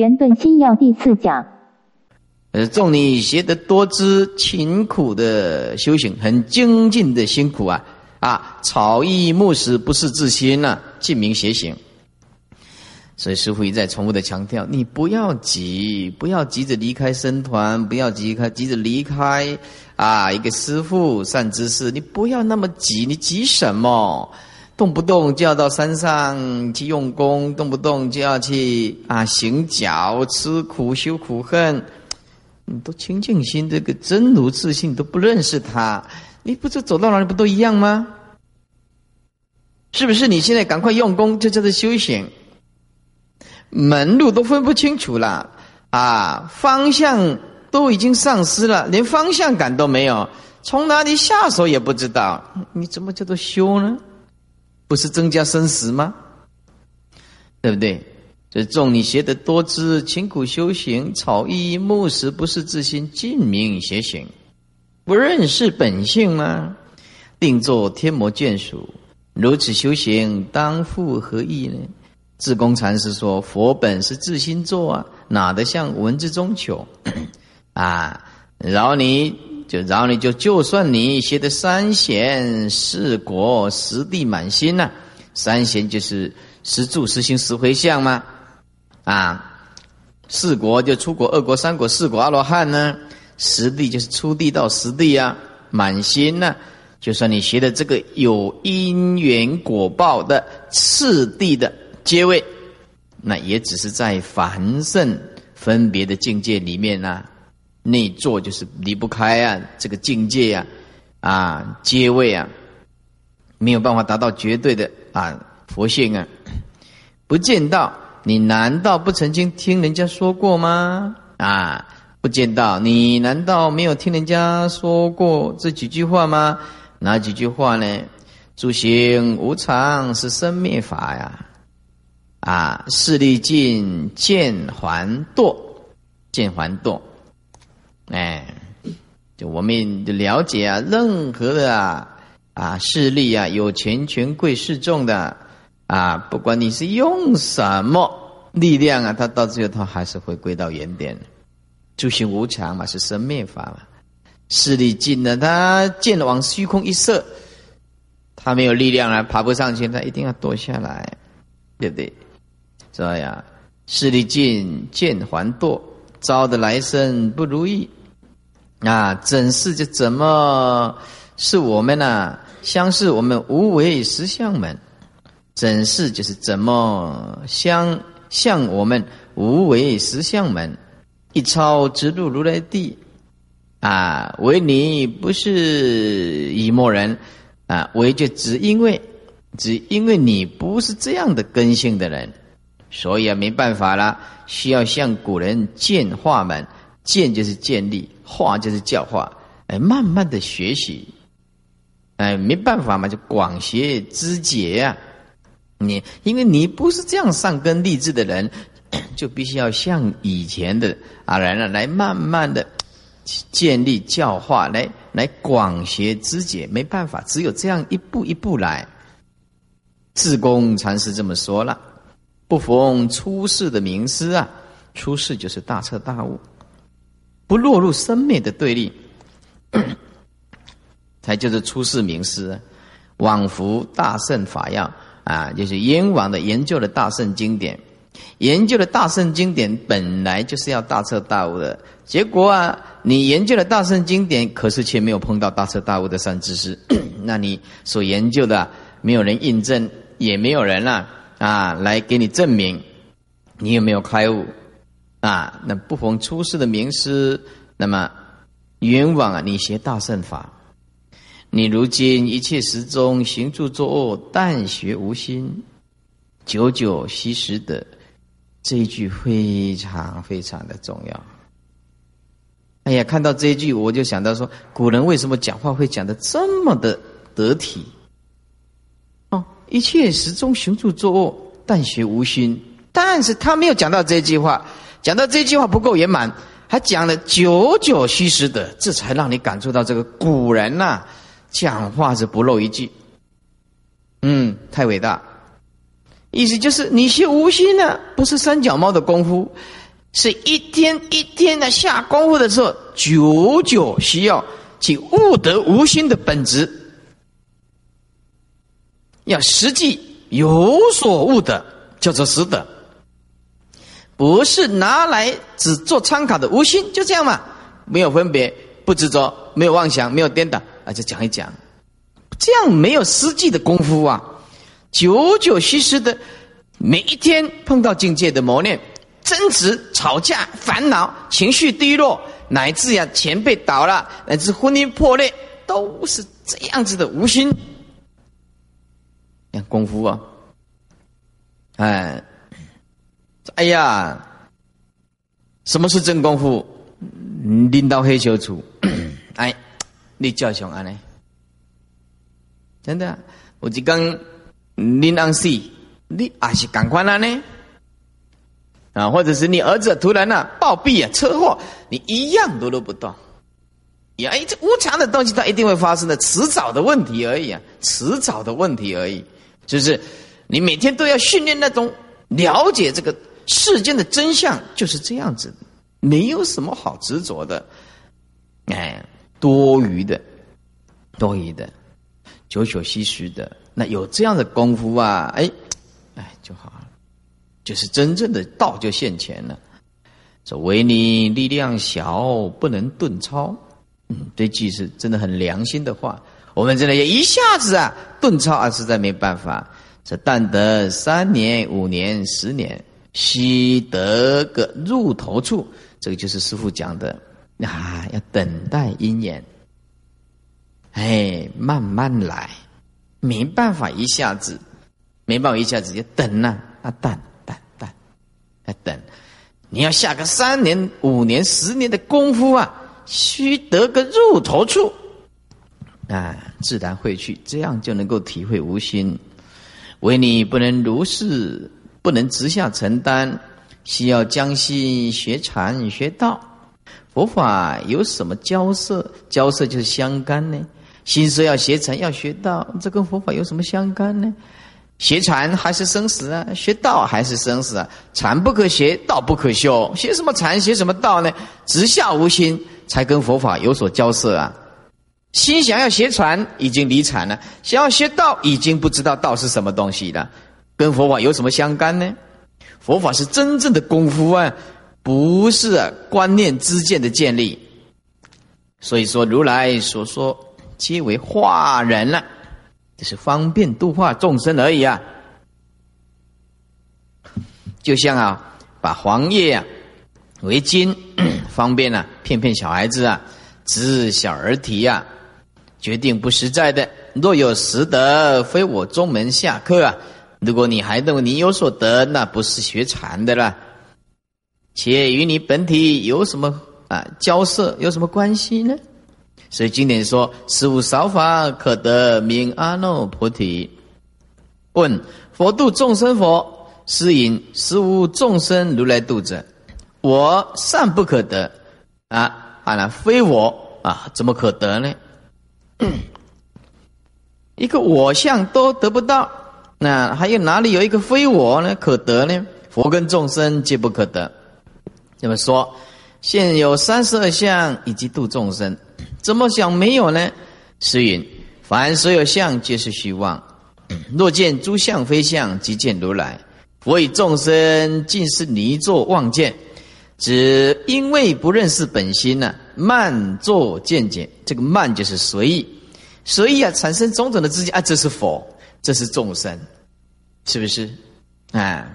圆顿心要第四讲。呃，众你学得多知勤苦的修行，很精进的辛苦啊啊！草衣木食不是自心呐，尽明邪行。所以师傅一再重复的强调：你不要急，不要急着离开僧团，不要急开急着离开啊！一个师傅善知识，你不要那么急，你急什么？动不动就要到山上去用功，动不动就要去啊行脚、吃苦、修苦恨。你都清净心，这个真如自信都不认识他，你不知走到哪里不都一样吗？是不是？你现在赶快用功，就叫做修行。门路都分不清楚了啊，方向都已经丧失了，连方向感都没有，从哪里下手也不知道，你怎么叫做修呢？不是增加生死吗？对不对？这众你学得多知，勤苦修行，草衣木食不是自心，尽明邪行，不认识本性吗？定作天魔眷属，如此修行，当复何益呢？智公禅师说：“佛本是自心作啊，哪得像文字中求 啊？饶你就，然后你就，就算你学的三贤四果十地满心呐，三贤就是十住十行十回向吗？”啊，四国就出国，二国、三国、四国阿罗汉呢？十地就是出地到十地啊，满心呢。就算你学的这个有因缘果报的次第的阶位，那也只是在凡圣分别的境界里面呢，内坐就是离不开啊这个境界啊啊阶位啊，没有办法达到绝对的啊佛性啊，不见到。你难道不曾经听人家说过吗？啊，不见到你难道没有听人家说过这几句话吗？哪几句话呢？诸行无常是生灭法呀！啊，势力尽见还堕，见还堕。哎，就我们了解啊，任何的啊啊势力啊，有钱权贵势众的。啊，不管你是用什么力量啊，他到最后他还是会归到原点。诸行无常嘛，是生灭法嘛。势力尽了，他剑往虚空一射，他没有力量了，爬不上去，他一定要躲下来，对不对？这样，势力尽，剑还堕，招的来生不如意。啊，怎是就怎么是我们呢？相是我们无为实相门。怎是就是怎么相向我们无为实相门一超直入如来地啊？唯你不是以默人啊？唯就只因为只因为你不是这样的根性的人，所以啊没办法了，需要向古人见化门，建就是建立，化就是教化，哎，慢慢的学习，哎，没办法嘛，就广学知解呀。你因为你不是这样上根立志的人，就必须要像以前的啊人呢，来慢慢的建立教化，来来广学知解。没办法，只有这样一步一步来。智公禅师这么说了：不逢出世的名师啊，出世就是大彻大悟，不落入生灭的对立，才就是出世名师。往复大圣法要。啊，就是阎王的研究的大圣经典，研究的大圣经典本来就是要大彻大悟的。结果啊，你研究了大圣经典，可是却没有碰到大彻大悟的善知识，那你所研究的没有人印证，也没有人啊啊来给你证明你有没有开悟啊？那不逢出世的名师，那么冤枉啊！你学大圣法。你如今一切时中行住作恶，但学无心，久久惜时的这一句非常非常的重要。哎呀，看到这一句，我就想到说，古人为什么讲话会讲的这么的得体？哦，一切时中行住作恶，但学无心。但是他没有讲到这句话，讲到这句话不够圆满，还讲了九九虚实的，这才让你感受到这个古人呐。讲话是不漏一句，嗯，太伟大。意思就是你学无心呢，不是三脚猫的功夫，是一天一天的下功夫的时候，久久需要去悟得无心的本质，要实际有所悟的，叫做实德，不是拿来只做参考的无心，就这样嘛，没有分别，不执着，没有妄想，没有颠倒，啊，就讲一讲，这样没有实际的功夫啊，久久虚实的，每一天碰到境界的磨练。争执、吵架、烦恼、情绪低落，乃至呀钱被倒了，乃至婚姻破裂，都是这样子的无心。看功夫啊，哎，哎呀，什么是真功夫？拎到黑球处，哎，你叫熊安呢？真的，我就讲拎安死，你还是赶快了呢？啊，或者是你儿子突然呢暴毙啊，车祸，你一样都都不动。呀，哎，这无常的东西它一定会发生的，迟早的问题而已啊，迟早的问题而已。就是你每天都要训练那种了解这个世间的真相，就是这样子，没有什么好执着的，哎，多余的，多余的，久久唏嘘的，那有这样的功夫啊，哎，哎就好了。就是真正的道就现前了。说唯你力量小，不能顿超。嗯，这句是真的很良心的话。我们真的要一下子啊顿超啊，实在没办法。这但得三年、五年、十年，须得个入头处。这个就是师傅讲的啊，要等待因缘。哎，慢慢来，没办法一下子，没办法一下子就等呐啊等等等啊。等，你要下个三年、五年、十年的功夫啊，须得个入头处，啊，自然会去，这样就能够体会无心。唯你不能如是，不能直下承担，需要将心学禅学道。佛法有什么交涉？交涉就是相干呢。心说要学禅，要学道，这跟佛法有什么相干呢？学禅还是生死啊？学道还是生死啊？禅不可学，道不可修。学什么禅，学什么道呢？直下无心，才跟佛法有所交涉啊。心想要学禅，已经离禅了；想要学道，已经不知道道是什么东西了。跟佛法有什么相干呢？佛法是真正的功夫啊，不是观念之见的建立。所以说，如来所说，皆为化人了。只是方便度化众生而已啊，就像啊，把黄叶啊为巾，方便啊骗骗小孩子啊，知小儿啼啊，决定不实在的。若有实德，非我宗门下课啊。如果你还认为你有所得，那不是学禅的了，且与你本体有什么啊交涉，有什么关系呢？所以经典说：“十无少法可得名阿耨菩提。”问佛度众生佛，是因十无众生如来度者，我善不可得啊！啊，那非我啊，怎么可得呢？一个我相都得不到，那还有哪里有一个非我呢？可得呢？佛跟众生皆不可得。这么说，现有三十二相以及度众生。怎么想没有呢？诗云：“凡所有相，皆是虚妄。若见诸相非相，即见如来。我以众生尽是泥作妄见，只因为不认识本心呢，慢作见解。这个慢就是随意，随意啊，产生种种的知见啊，这是佛，这是众生，是不是？啊，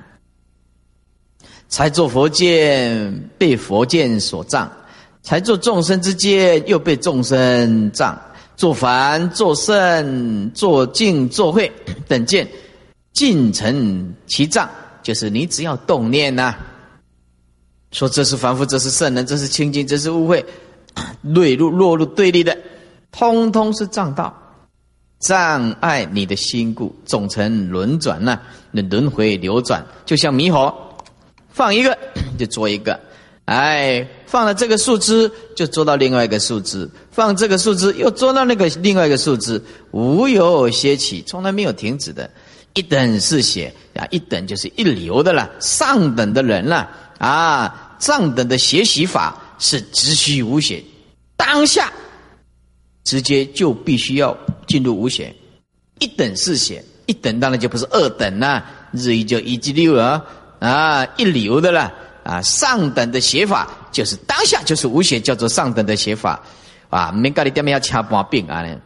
才做佛见，被佛见所障。”才做众生之见，又被众生障；做凡、做圣、做净、做慧 等见，尽成其障。就是你只要动念呐，说这是凡夫，这是圣人，这是清净，这是污秽，落入落入对立的，通通是障道，障碍你的心故，总成轮转呐，那轮回流转，就像迷火，放一个 就捉一个。哎，放了这个树枝，就捉到另外一个树枝；放这个树枝，又捉到那个另外一个树枝，无有歇起，从来没有停止的。一等是血啊，一等就是一流的了，上等的人了啊！上等的学习法是直须无邪，当下直接就必须要进入五险，一等四险，一等当然就不是二等啦，日一就一级六了啊，一流的了啊，上等的写法就是当下就是五险，叫做上等的写法。啊，没搞你点么要掐半病啊呢。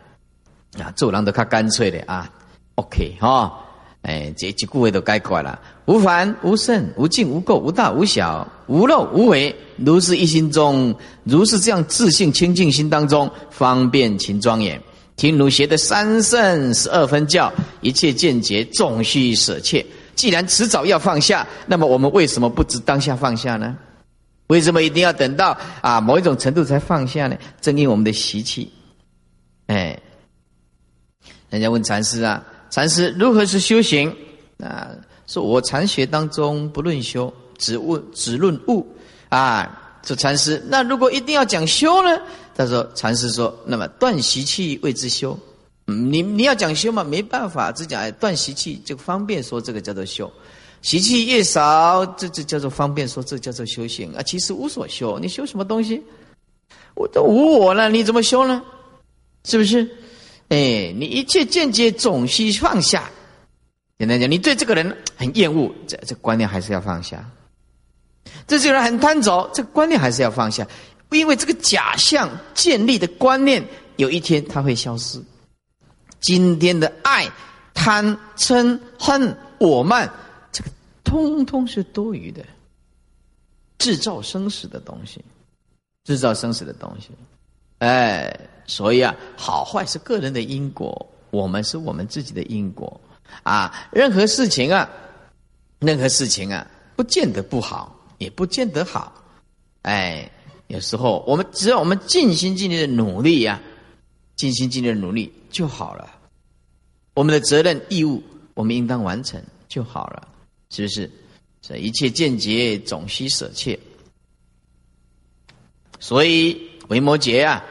啊，做人都较干脆的啊，OK 哈。哎，这几句话都概括了：无凡无圣无尽无垢无大无小无漏无为，如是一心中，如是这样自信清净心当中，方便勤庄严。听儒学的三圣十二分教，一切见解总须舍弃。既然迟早要放下，那么我们为什么不知当下放下呢？为什么一定要等到啊某一种程度才放下呢？正因我们的习气。哎，人家问禅师啊。禅师如何是修行？啊，说我禅学当中不论修，只问只论悟。啊，这禅师，那如果一定要讲修呢？他说，禅师说，那么断习气谓之修。你你要讲修嘛，没办法，只讲断习气就方便说这个叫做修。习气越少，这这叫做方便说这叫做修行啊。其实无所修，你修什么东西？我都无我了，你怎么修呢？是不是？哎，你一切见解总需放下。简单讲，你对这个人很厌恶，这这观念还是要放下。这个人很贪着，这个观念还是要放下，因为这个假象建立的观念，有一天它会消失。今天的爱、贪、嗔、恨、我慢，这个通通是多余的，制造生死的东西，制造生死的东西，哎。所以啊，好坏是个人的因果，我们是我们自己的因果啊。任何事情啊，任何事情啊，不见得不好，也不见得好。哎，有时候我们只要我们尽心尽力的努力呀，尽心尽力的努力就好了。我们的责任义务，我们应当完成就好了，是不是？这一切见解总需舍弃。所以维摩诘啊。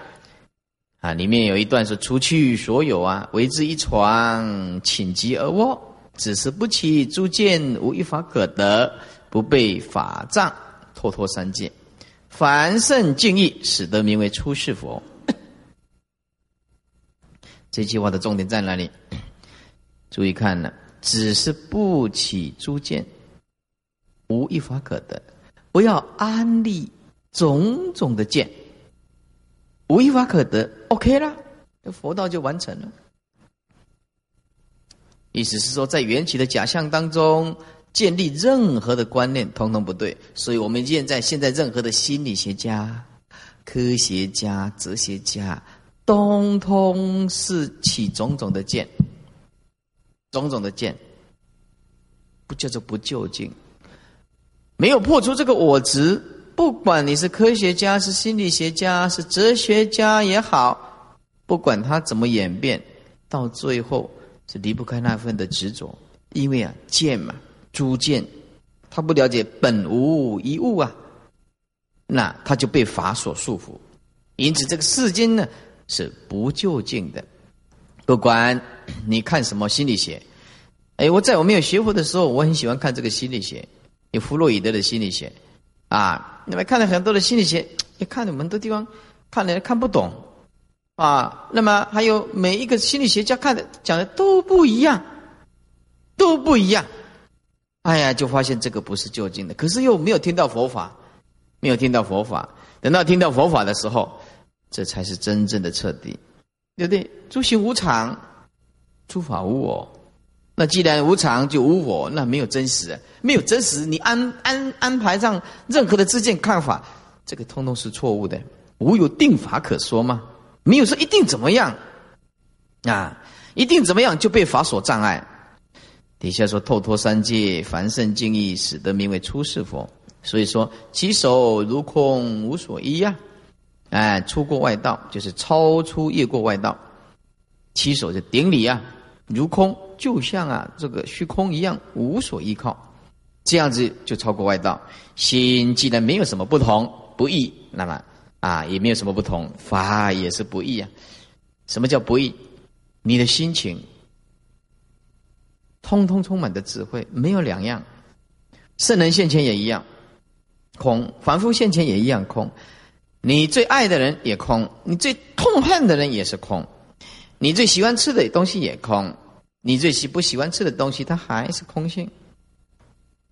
啊，里面有一段是除去所有啊，为之一床，寝疾而卧，只是不起诸见，无一法可得，不被法障，脱脱三界，凡圣敬意，使得名为出世佛。这句话的重点在哪里？注意看呢，只是不起诸见，无一法可得，不要安立种种的见。无一法可得，OK 了，这佛道就完成了。意思是说，在缘起的假象当中建立任何的观念，通通不对。所以，我们现在现在任何的心理学家、科学家、哲学家，通通是起种种的见，种种的见，不叫做不究竟，没有破除这个我执。不管你是科学家、是心理学家、是哲学家也好，不管他怎么演变，到最后是离不开那份的执着。因为啊，见嘛，诸见，他不了解本无一物啊，那他就被法所束缚。因此，这个世间呢是不究竟的。不管你看什么心理学，哎，我在我没有学佛的时候，我很喜欢看这个心理学，有弗洛伊德的心理学。啊，你们看了很多的心理学，也看了很多地方，看了看不懂，啊，那么还有每一个心理学家看的讲的都不一样，都不一样，哎呀，就发现这个不是究竟的，可是又没有听到佛法，没有听到佛法，等到听到佛法的时候，这才是真正的彻底，对不对？诸行无常，诸法无我。那既然无常就无我，那没有真实，没有真实，你安安安排上任何的自见看法，这个通通是错误的。无有定法可说吗？没有说一定怎么样啊？一定怎么样就被法所障碍。底下说透脱三界，凡圣敬意，使得名为出世佛。所以说，其手如空无所依呀，哎，出过外道就是超出越过外道，其手就顶礼啊。如空，就像啊这个虚空一样，无所依靠，这样子就超过外道。心既然没有什么不同不异，那么啊也没有什么不同，法也是不异啊。什么叫不异？你的心情，通通充满的智慧，没有两样。圣人现前也一样，空，凡夫现前也一样空。你最爱的人也空，你最痛恨的人也是空，你最喜欢吃的东西也空，你最喜不喜欢吃的东西，它还是空性。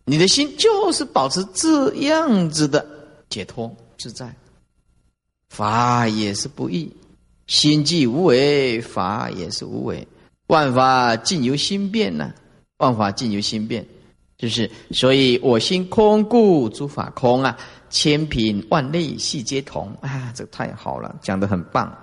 你的心就是保持这样子的解脱自在，法也是不易，心即无为，法也是无为，万法尽由心变呐，万法尽由心变，就是所以我心空故诸法空啊。千品万类细皆同啊，这太好了，讲的很棒。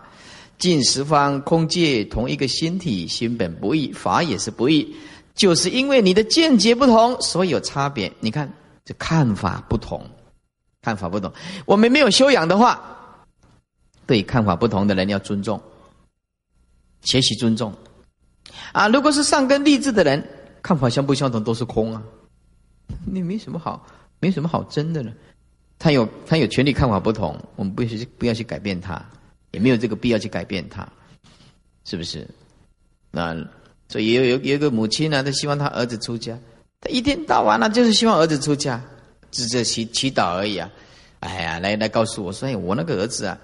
尽十方空界同一个心体，心本不异，法也是不异，就是因为你的见解不同，所以有差别。你看，这看法不同，看法不同。我们没有修养的话，对看法不同的人要尊重，学习尊重。啊，如果是上根立志的人，看法相不相同都是空啊，你没什么好，没什么好争的了。他有他有权利看法不同，我们不去不要去改变他，也没有这个必要去改变他，是不是？那所以有有有一个母亲呢，她希望她儿子出家，她一天到晚呢就是希望儿子出家，只是祈祈祷而已啊！哎呀，来来告诉我说，哎，我那个儿子啊，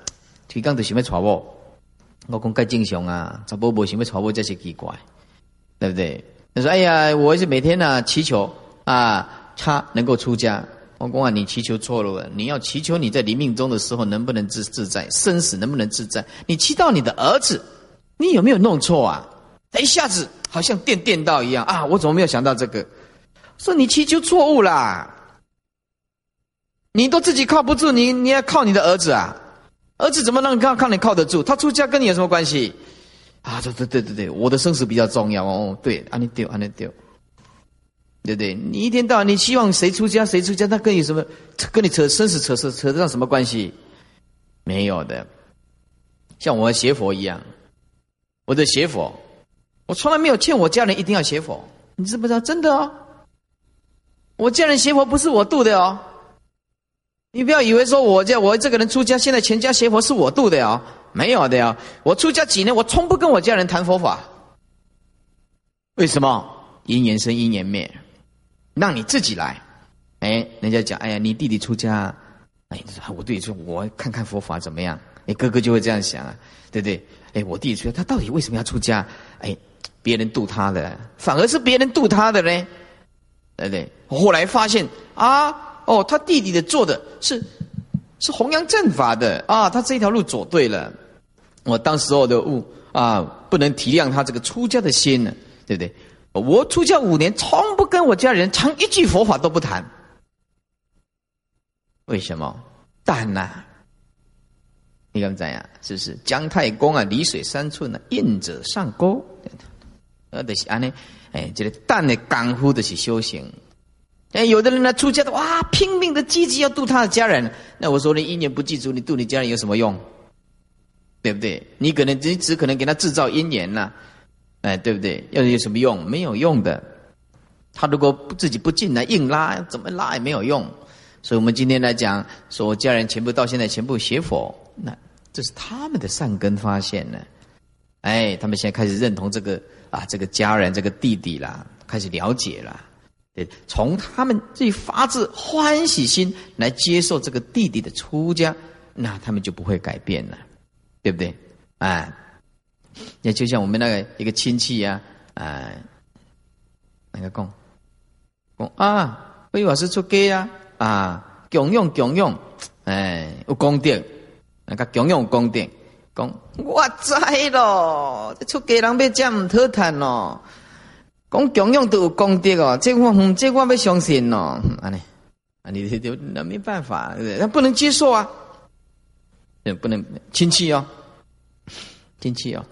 提纲都想要娶我，我讲该正常啊，查甫无想要娶我，这是奇怪，对不对？他说，哎呀，我是每天呢祈求啊，他能够出家。王公啊，你祈求错了。你要祈求你在临命中的时候能不能自自在，生死能不能自在？你祈祷你的儿子，你有没有弄错啊？他一下子好像电电到一样啊！我怎么没有想到这个？说你祈求错误啦！你都自己靠不住，你你要靠你的儿子啊！儿子怎么能靠靠你靠得住？他出家跟你有什么关系？啊，对对对对对，我的生死比较重要哦。对，安尼丢，安尼丢。对不对？你一天到晚你希望谁出家谁出家，那跟你什么？跟你扯生死扯扯扯得上什么关系？没有的。像我学佛一样，我的学佛，我从来没有劝我家人一定要学佛。你知不知道？真的哦。我家人学佛不是我度的哦。你不要以为说我这我这个人出家，现在全家学佛是我度的哦，没有的呀。我出家几年，我从不跟我家人谈佛法。为什么？因缘生，因缘灭。让你自己来，哎，人家讲，哎呀，你弟弟出家，哎，我弟弟说，我看看佛法怎么样？哎，哥哥就会这样想啊，对不对？哎，我弟弟出家，他到底为什么要出家？哎，别人渡他的，反而是别人渡他的呢？对不对？后来发现啊，哦，他弟弟的做的是是弘扬正法的啊，他这条路走对了。我当时候的悟啊，不能体谅他这个出家的心呢，对不对？我出家五年，从不跟我家人谈一句佛法都不谈。为什么？淡呐！你敢怎样？是不是？姜太公啊，离水三寸呢，印者上钩。呃，就是安呢，哎，这个淡的功夫的是修行。哎，有的人呢，出家的哇，拼命的积极要度他的家人。那我说你一年不记住，你度你家人有什么用？对不对？你可能只只可能给他制造因缘呐。哎，对不对？要有什么用？没有用的。他如果自己不进来，硬拉，怎么拉也没有用。所以我们今天来讲，说家人全部到现在全部学佛，那这是他们的善根发现呢。哎，他们现在开始认同这个啊，这个家人，这个弟弟啦，开始了解了。对，从他们最发自欢喜心来接受这个弟弟的出家，那他们就不会改变了，对不对？哎。也就像我们那个一个亲戚呀，啊，那个讲，讲啊，魏老师出家呀，啊，供用供用，哎，有功德，那个供用功德，讲我知咯，出家人要这么讨谈咯，讲供用都有功德哦，这我，这我要相信咯，安尼，啊，你就那没办法，那不能接受啊，不能亲戚哦，亲戚哦。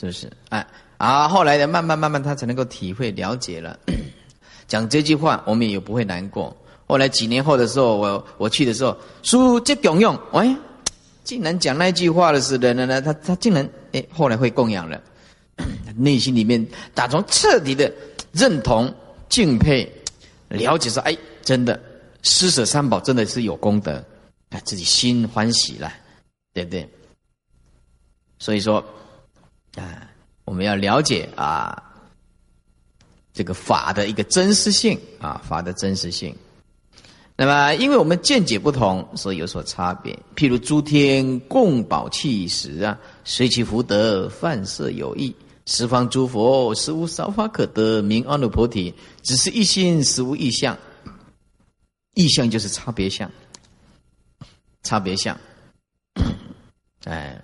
是不是？哎啊！后来的慢慢慢慢，他才能够体会了解了。讲这句话，我们也不会难过。后来几年后的时候，我我去的时候，书这供养，哎，竟然讲那句话的是人呢呢，他他竟然哎，后来会供养了，内心里面打从彻底的认同、敬佩、了解说，哎，真的施舍三宝真的是有功德，啊，自己心欢喜了，对不对？所以说。啊，我们要了解啊，这个法的一个真实性啊，法的真实性。那么，因为我们见解不同，所以有所差别。譬如诸天共宝气时啊，随其福德，泛色有异。十方诸佛实无少法可得，名阿耨菩提，只是一心，实无异相。异相就是差别相，差别相。哎，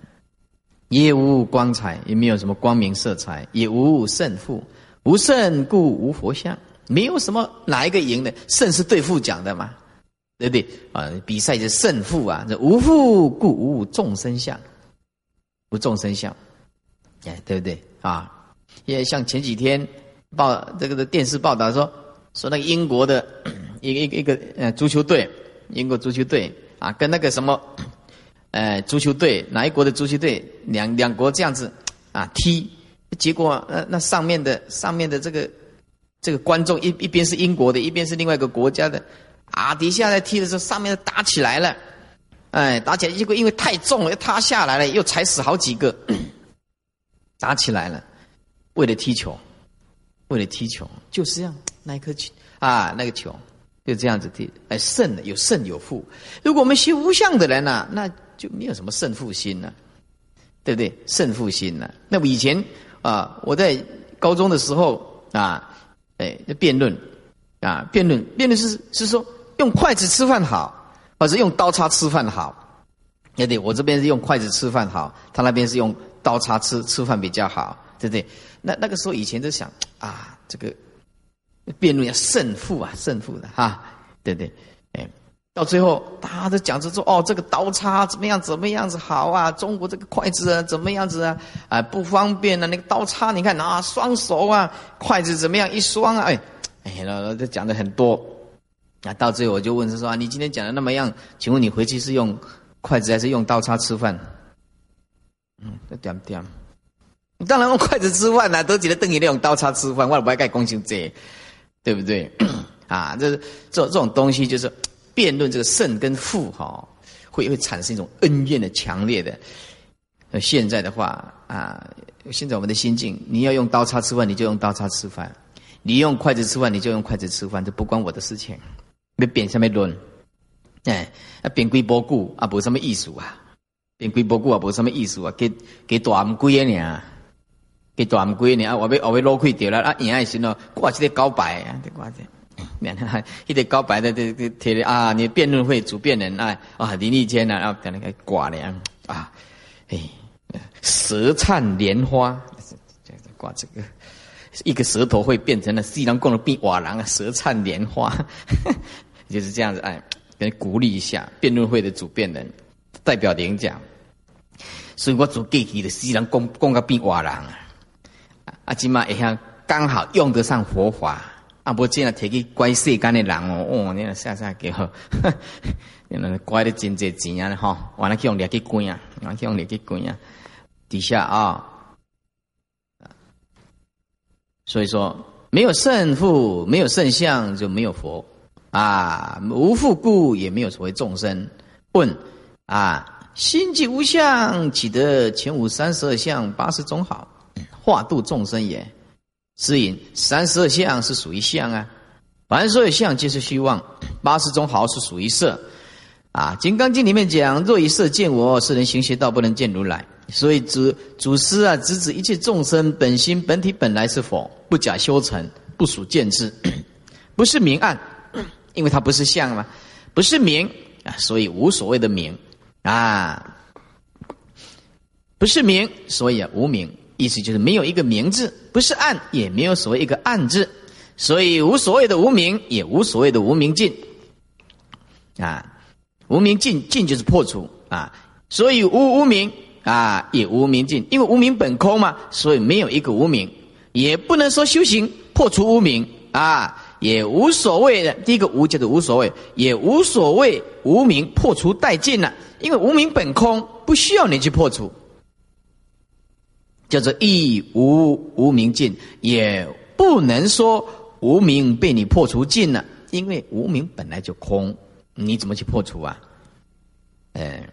也无光彩，也没有什么光明色彩，也无胜负，无胜故无佛相，没有什么哪一个赢的，胜是对负讲的嘛。对不对啊？比赛是胜负啊！这无负故无众生相，无众生相，哎，对不对啊？也像前几天报这个的电视报道说，说那个英国的一个一个一个呃足球队，英国足球队啊，跟那个什么呃足球队哪一国的足球队两两国这样子啊踢，结果那那上面的上面的这个这个观众一一边是英国的，一边是另外一个国家的。啊！底下在踢的时候，上面打起来了，哎，打起来，结果因为太重了，又塌下来了，又踩死好几个，打起来了。为了踢球，为了踢球，就是这样，那一颗球啊，那个球就这样子踢，哎，胜了，有胜有负。如果我们学无相的人呢，那就没有什么胜负心了，对不对？胜负心了。那么以前啊，我在高中的时候啊，哎，辩论啊，辩论，辩论是是说。用筷子吃饭好，还是用刀叉吃饭好？对对，我这边是用筷子吃饭好，他那边是用刀叉吃吃饭比较好，对不对？那那个时候以前就想啊，这个辩论要胜负啊，胜负的哈，对不对？哎，到最后大家都讲着说，哦，这个刀叉怎么样，怎么样子好啊？中国这个筷子啊，怎么样子啊？啊，不方便啊，那个刀叉你看啊，双手啊，筷子怎么样？一双啊，哎，哎，那这讲的很多。那到最后我就问他说：“啊，你今天讲的那么样，请问你回去是用筷子还是用刀叉吃饭？”嗯，点点。当然用筷子吃饭啦，都觉得等于那种刀叉吃饭，我也不爱盖公心这，对不对？啊，这这这种东西就是辩论这个胜跟负哈，会会产生一种恩怨的强烈的。现在的话啊，现在我们的心境，你要用刀叉吃饭，你就用刀叉吃饭；你用筷子吃饭，你就用筷子吃饭，这不关我的事情。要变什么论？哎，啊变几波久啊，无什么意思啊？变几波久啊，无什么意思啊？给给大唔贵啊？给大唔贵呢？啊，我被我要攞开掉了啊！赢爱心咯，挂起个告白啊，挂起。免得一得告白的这这贴的啊！你辩论会主辩人啊啊林立坚啊，然后在那个挂的啊，哎，舌灿莲花，这样挂这个，一个舌头会变成了西凉宫的壁瓦郎啊，舌灿莲花。就是这样子，哎，给鼓励一下辩论会的主辩人代表演讲，所以我做具体的西人讲讲个变瓦郎啊，啊，起码也像刚好用得上佛法，啊，不这样提起怪世间的人哦，哦，你那下下给好，你那怪的真济钱啊，哈，完了去用力去关啊，完了去用力去关啊，底下啊，所以说没有胜负，没有胜相，就没有佛。啊，无复故，也没有所谓众生。问啊，心即无相，岂得前五三十二相八十种好，化度众生也？是引三十二相是属于相啊，凡所有相皆是虚妄。八十种好是属于色啊，《金刚经》里面讲：若以色见我，是人行邪道，不能见如来。所以主祖师啊，直指一切众生本心本体本来是佛，不假修成，不属见智，不是明暗。因为它不是相嘛，不是名啊，所以无所谓的名啊，不是名，所以啊无名，意思就是没有一个名字，不是暗，也没有所谓一个暗字，所以无所谓的无名，也无所谓的无名尽啊，无名尽尽就是破除啊，所以无无名啊，也无名尽，因为无名本空嘛，所以没有一个无名，也不能说修行破除无名啊。也无所谓的，第一个无叫做无所谓，也无所谓无名破除殆尽了，因为无名本空，不需要你去破除，叫做亦无无名尽，也不能说无名被你破除尽了，因为无名本来就空，你怎么去破除啊？哎，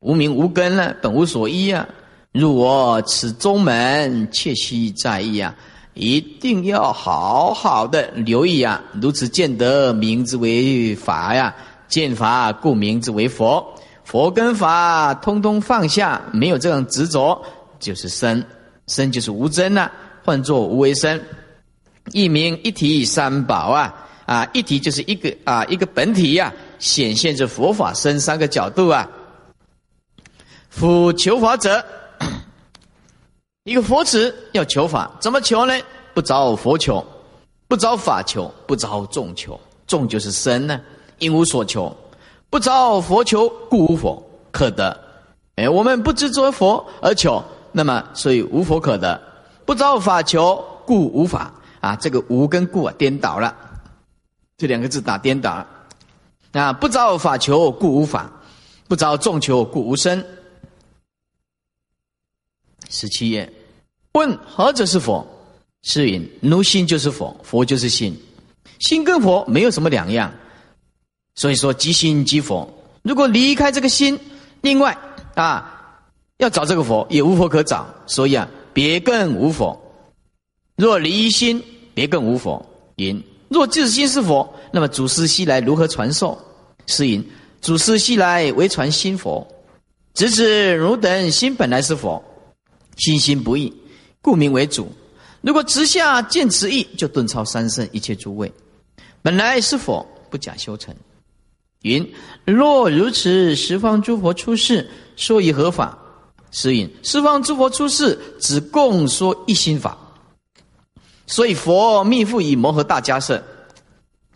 无名无根了，本无所依啊，入我此宗门，切须在意啊。一定要好好的留意啊！如此见得，名之为法呀；见法，故名之为佛。佛跟法通通放下，没有这种执着，就是身。身就是无真呐，换作无为身。一名一体三宝啊啊！一体就是一个啊一个本体呀，显现着佛法身三个角度啊。夫求法者。一个佛子要求法，怎么求呢？不着佛求，不着法求，不着众求。众就是身呢，因无所求；不着佛求，故无佛可得。哎，我们不执着佛而求，那么所以无佛可得。不找法求，故无法。啊，这个无跟故啊颠倒了，这两个字打颠倒了。啊，不找法求，故无法；不着众求，故无生。十七页，问何者是佛？是云：奴心就是佛，佛就是心，心跟佛没有什么两样。所以说，即心即佛。如果离开这个心，另外啊，要找这个佛也无佛可找。所以啊，别更无佛。若离心，别更无佛。云：若自心是佛，那么祖师西来如何传授？是云：祖师西来为传心佛，直指汝等心本来是佛。心心不异，故名为主。如果直下见此意，就顿超三圣一切诸位。本来是佛，不假修成。云：若如此，十方诸佛出世，说以何法？是因：十方诸佛出世，只共说一心法。所以佛密复以摩诃大迦叶，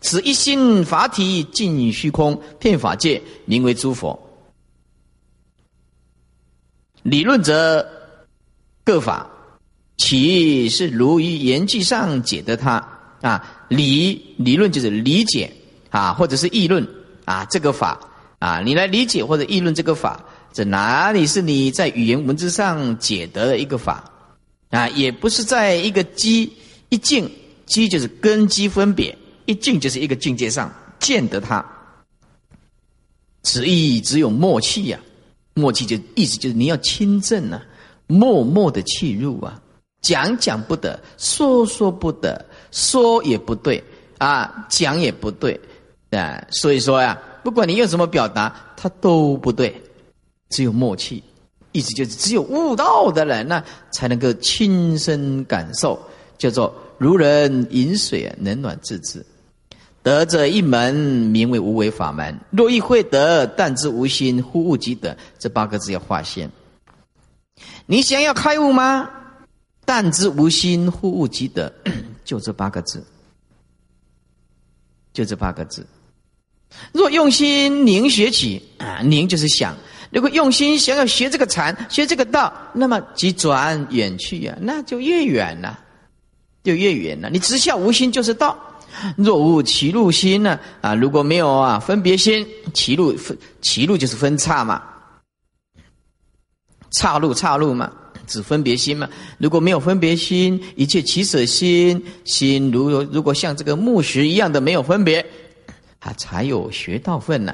此一心法体尽虚空，遍法界，名为诸佛。理论则。各法，其是如于言句上解得他啊？理理论就是理解啊，或者是议论啊，这个法啊，你来理解或者议论这个法，这哪里是你在语言文字上解得的一个法啊？也不是在一个机一境机就是根基分别，一境就是一个境界上见得它。此意只有默契呀，默契就意思就是你要亲证啊。默默的契入啊，讲讲不得，说说不得，说也不对啊，讲也不对啊，所以说呀，不管你用什么表达，它都不对，只有默契，意思就是只有悟道的人呢，才能够亲身感受，叫做如人饮水，冷暖自知。得者一门，名为无为法门。若亦会得，但知无心，忽悟即得。这八个字要划线。你想要开悟吗？但知无心，忽悟即得，就这八个字，就这八个字。若用心凝学起啊，凝就是想。如果用心想要学这个禅，学这个道，那么即转远去呀，那就越远了，就越远了。你直下无心就是道。若无起路心呢？啊，如果没有啊分别心，起路分起路就是分叉嘛。岔路，岔路嘛，指分别心嘛。如果没有分别心，一切起舍心，心如如果像这个木石一样的没有分别，啊才有学道分呢。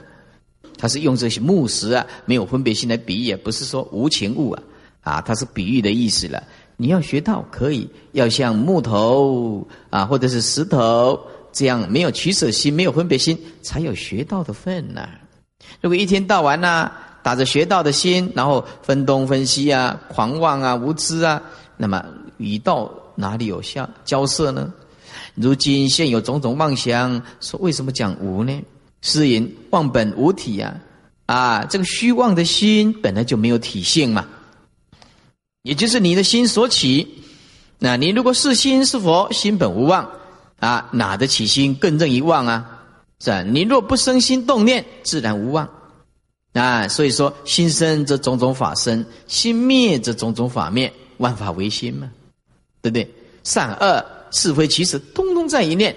他是用这些木石啊，没有分别心来比喻，不是说无情物啊，啊，它是比喻的意思了。你要学道可以，要像木头啊，或者是石头这样，没有取舍心，没有分别心，才有学道的份呢。如果一天到晚呢？打着学道的心，然后分东分西啊，狂妄啊，无知啊，那么与道哪里有相交涉呢？如今现有种种妄想，说为什么讲无呢？是因妄本无体呀，啊，这个虚妄的心本来就没有体性嘛，也就是你的心所起。那你如果是心是佛，心本无妄啊，哪得起心更正一妄啊？是吧？你若不生心动念，自然无妄。啊，所以说心生则种种法生，心灭则种种法灭，万法唯心嘛，对不对？善恶是非其实，通通在一念。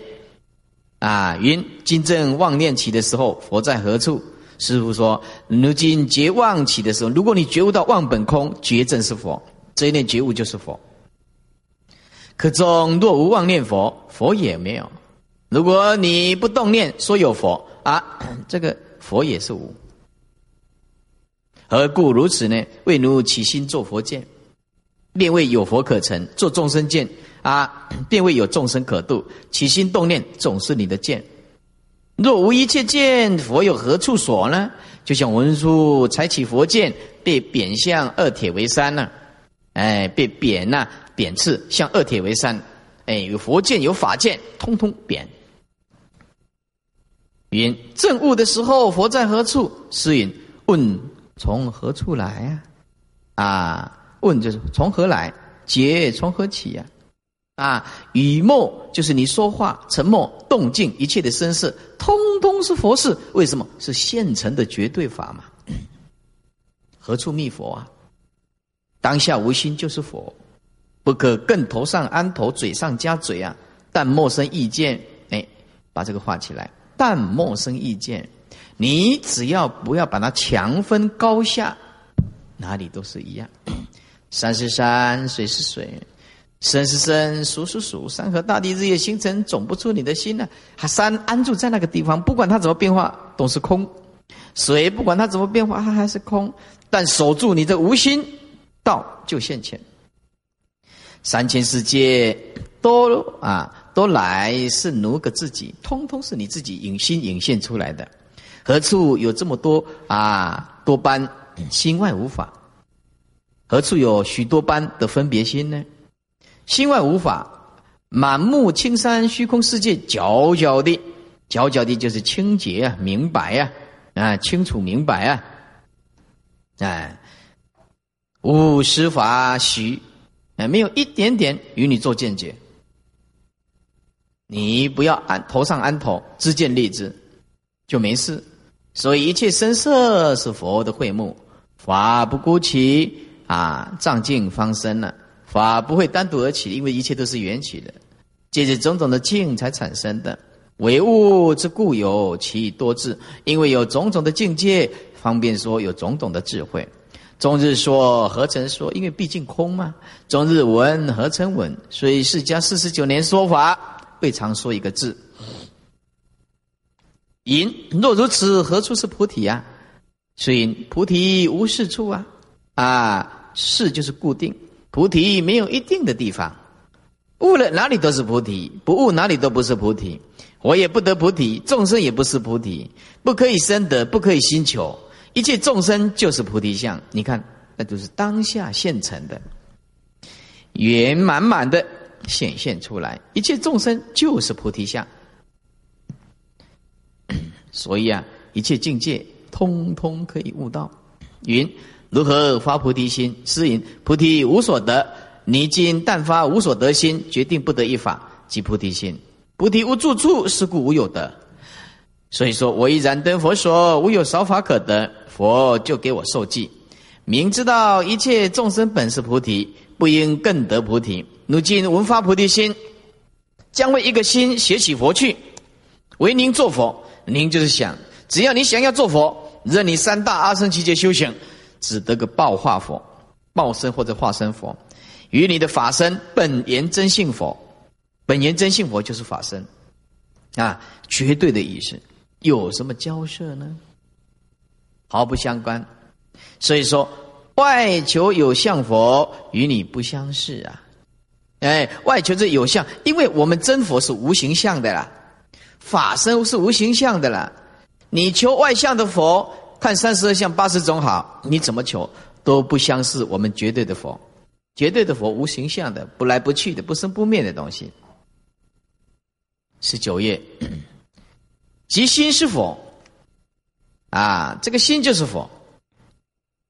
啊，云今正妄念起的时候，佛在何处？师父说，如今觉妄起的时候，如果你觉悟到妄本空，觉正是佛，这一念觉悟就是佛。可中若无妄念佛，佛也没有。如果你不动念说有佛啊，这个佛也是无。何故如此呢？为奴起心做佛见，便为有佛可成；做众生见啊，便未有众生可度。起心动念总是你的见。若无一切见，佛有何处所呢？就像文殊采取佛剑，被贬向二铁为山呢？哎，被贬呐，贬斥向二铁为山。哎，有佛剑，有法剑，通通贬。云正悟的时候，佛在何处？诗云：问从何处来啊？啊，问就是从何来？劫从何起呀？啊，啊语默就是你说话沉默动静一切的声色，通通是佛事。为什么？是现成的绝对法嘛？何处觅佛啊？当下无心就是佛，不可更头上安头，嘴上加嘴啊！但陌生意见，哎，把这个画起来。但陌生意见，你只要不要把它强分高下，哪里都是一样。山是山，水是水，生是生，熟是熟。山河大地，日夜星辰，总不出你的心呢。山安住在那个地方，不管它怎么变化，都是空；水不管它怎么变化，它还是空。但守住你的无心。道就现前，三千世界都啊都来是奴个自己，通通是你自己隐心隐现出来的。何处有这么多啊多般心外无法？何处有许多般的分别心呢？心外无法，满目青山虚空世界，皎皎的，皎皎的就是清洁啊，明白啊，啊，清楚明白啊，哎。无实法许，哎，没有一点点与你做见解。你不要安头上安头，知见立知，就没事。所以一切声色是佛的会目，法不孤起啊，藏境方生了。法不会单独而起，因为一切都是缘起的，借着种种的境才产生的。唯物之故有其多智，因为有种种的境界，方便说有种种的智慧。终日说何曾说？因为毕竟空嘛。终日闻何曾闻？所以释迦四十九年说法，未常说一个字。因若如此，何处是菩提呀？所以菩提无是处啊！啊，是就是固定，菩提没有一定的地方。悟了哪里都是菩提，不悟哪里都不是菩提。我也不得菩提，众生也不是菩提，不可以生得，不可以心求。一切众生就是菩提相，你看，那就是当下现成的，圆满满的显现出来。一切众生就是菩提相，所以啊，一切境界通通可以悟到。云如何发菩提心？是云菩提无所得，你今但发无所得心，决定不得一法，即菩提心。菩提无住处，是故无有得。所以说，我以燃灯佛说，无有少法可得。佛就给我受记，明知道一切众生本是菩提，不应更得菩提。如今闻发菩提心，将为一个心写起佛去，为您做佛。您就是想，只要你想要做佛，任你三大阿僧祇劫修行，只得个报化佛、报身或者化身佛，与你的法身本源真性佛，本源真性佛就是法身，啊，绝对的意思。有什么交涉呢？毫不相关。所以说，外求有相佛与你不相似啊！哎，外求这有相，因为我们真佛是无形相的啦，法身是无形相的啦。你求外相的佛，看三十二相八十种好，你怎么求都不相似。我们绝对的佛，绝对的佛无形象的，不来不去的，不生不灭的东西。十九页。即心是佛，啊，这个心就是佛。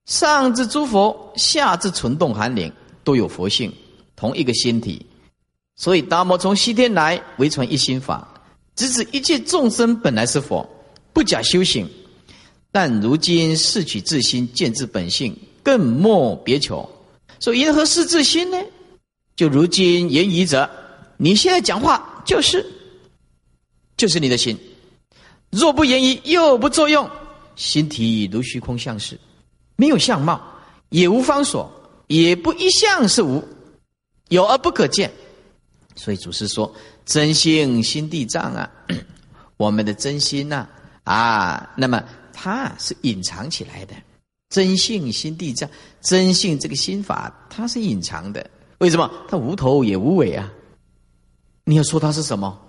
上至诸佛，下至存动寒灵，都有佛性，同一个心体。所以达摩从西天来，为传一心法，直指一切众生本来是佛，不假修行。但如今视取自心，见自本性，更莫别求。说因何是自心呢？就如今言语者，你现在讲话就是，就是你的心。若不言语，又不作用，心体如虚空相似，没有相貌，也无方所，也不一向是无，有而不可见。所以祖师说：“真性心地藏啊，我们的真心呐啊，那么它是隐藏起来的。真性心地藏，真性这个心法它是隐藏的。为什么？它无头也无尾啊，你要说它是什么？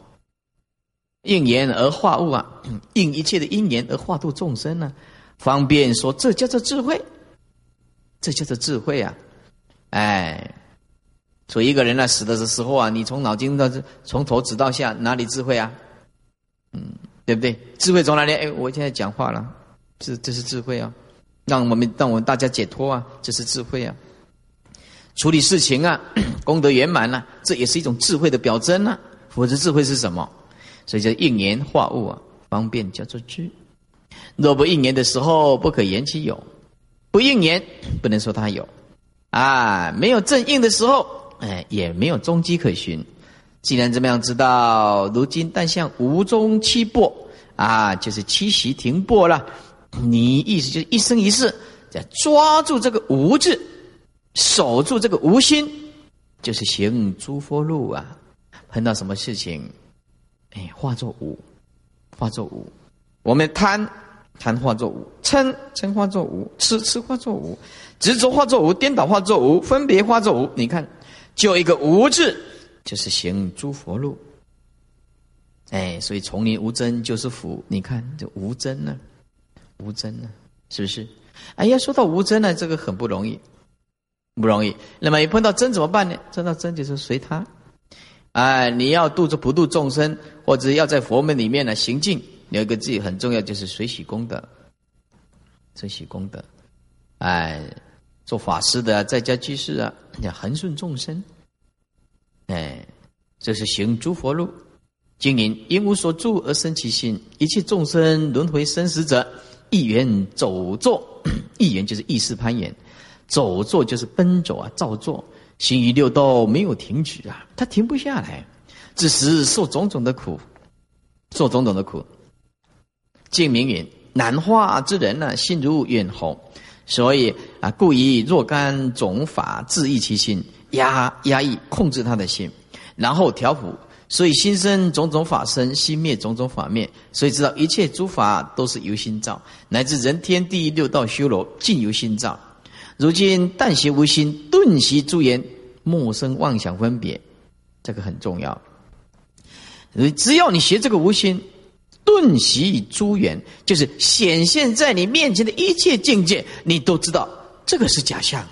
应言而化物啊，应一切的因缘而化度众生呢？方便说，这叫做智慧，这叫做智慧啊！哎，所以一个人呢死的时候啊，你从脑筋到从头指到下，哪里智慧啊？嗯，对不对？智慧从哪里？哎，我现在讲话了，这这是智慧啊！让我们让我们大家解脱啊，这是智慧啊！处理事情啊，功德圆满了，这也是一种智慧的表征啊。否则智慧是什么？所以叫应言化物啊，方便叫做知。若不应言的时候，不可言其有；不应言，不能说它有。啊，没有正应的时候，哎，也没有踪迹可寻。既然这么样知道，如今但向无中七破啊，就是七席停泊了。你意思就是一生一世在抓住这个无字，守住这个无心，就是行诸佛路啊。碰到什么事情？哎，化作无，化作无。我们贪，贪化作无；嗔，嗔化作无；痴，痴化作无；执着化作无；颠倒化作无；分别化作无。你看，就一个无字，就是行诸佛路。哎，所以丛林无争就是福。你看这无争呢，无争呢，是不是？哎呀，说到无争呢，这个很不容易，不容易。那么一碰到真怎么办呢？碰到真就是随他。哎，你要度着不度众生，或者要在佛门里面呢行进，有一个自己很重要，就是随喜功德，随喜功德。哎，做法师的在家居士啊，要恒顺众生。哎，这是行诸佛路。经营因无所住而生其心，一切众生轮回生死者，一缘走坐，一缘就是意识攀岩，走坐就是奔走啊，造作。行于六道没有停止啊，他停不下来，只是受种种的苦，受种种的苦。净明云：难化之人呢，心如远红，所以啊，故以若干种法治抑其心，压压抑控制他的心，然后调伏。所以心生种种法生，心灭种种法灭。所以知道一切诸法都是由心造，乃至人天地六道修罗尽由心造。如今但学无心，顿习诸言，莫生妄想分别，这个很重要。只要你学这个无心，顿习诸缘，就是显现在你面前的一切境界，你都知道这个是假象，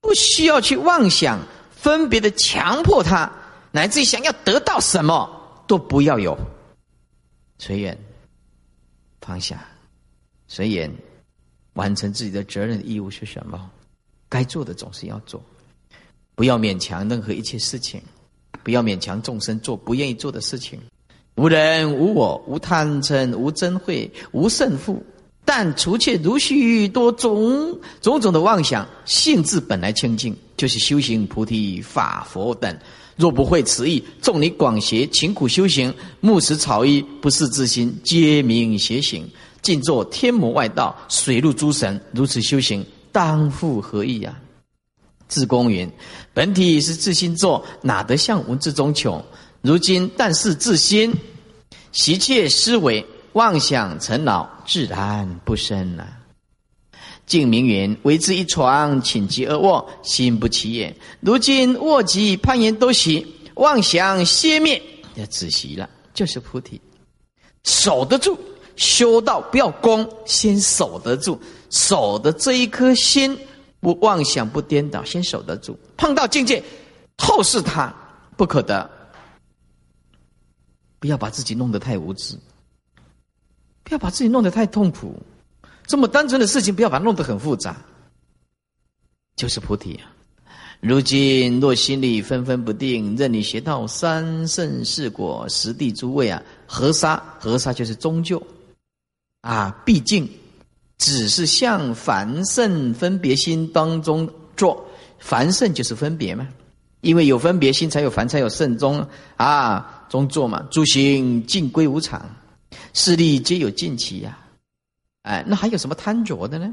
不需要去妄想分别的强迫他，乃至于想要得到什么都不要有，随缘放下，随缘。完成自己的责任义务是什么？该做的总是要做，不要勉强任何一切事情，不要勉强众生做不愿意做的事情。无人无我，无贪嗔，无憎恚，无胜负。但除却如许多种种种的妄想，性质本来清净，就是修行菩提法佛等。若不会此意，纵你广学勤苦修行，木石草衣不是自心，皆名邪行。尽作天魔外道，水陆诸神如此修行，当复何意呀？自公云：本体是自心作，哪得向文字中求？如今但是自心，习切思维，妄想成恼，自然不生了。净明云：为之一床，寝极而卧，心不起也。如今卧极攀岩都习，妄想歇灭，要止息了，就是菩提，守得住。修道不要功，先守得住，守的这一颗心不妄想不颠倒，先守得住。碰到境界，透视它不可得，不要把自己弄得太无知，不要把自己弄得太痛苦。这么单纯的事情，不要把它弄得很复杂，就是菩提啊。如今若心里纷纷不定，任你学到三圣四果、十地诸位啊，合沙合沙就是终究。啊，毕竟只是向凡圣分别心当中做，凡圣就是分别嘛，因为有分别心才有凡，才有圣中啊中作嘛。诸行尽归无常，势力皆有尽期呀。哎，那还有什么贪着的呢？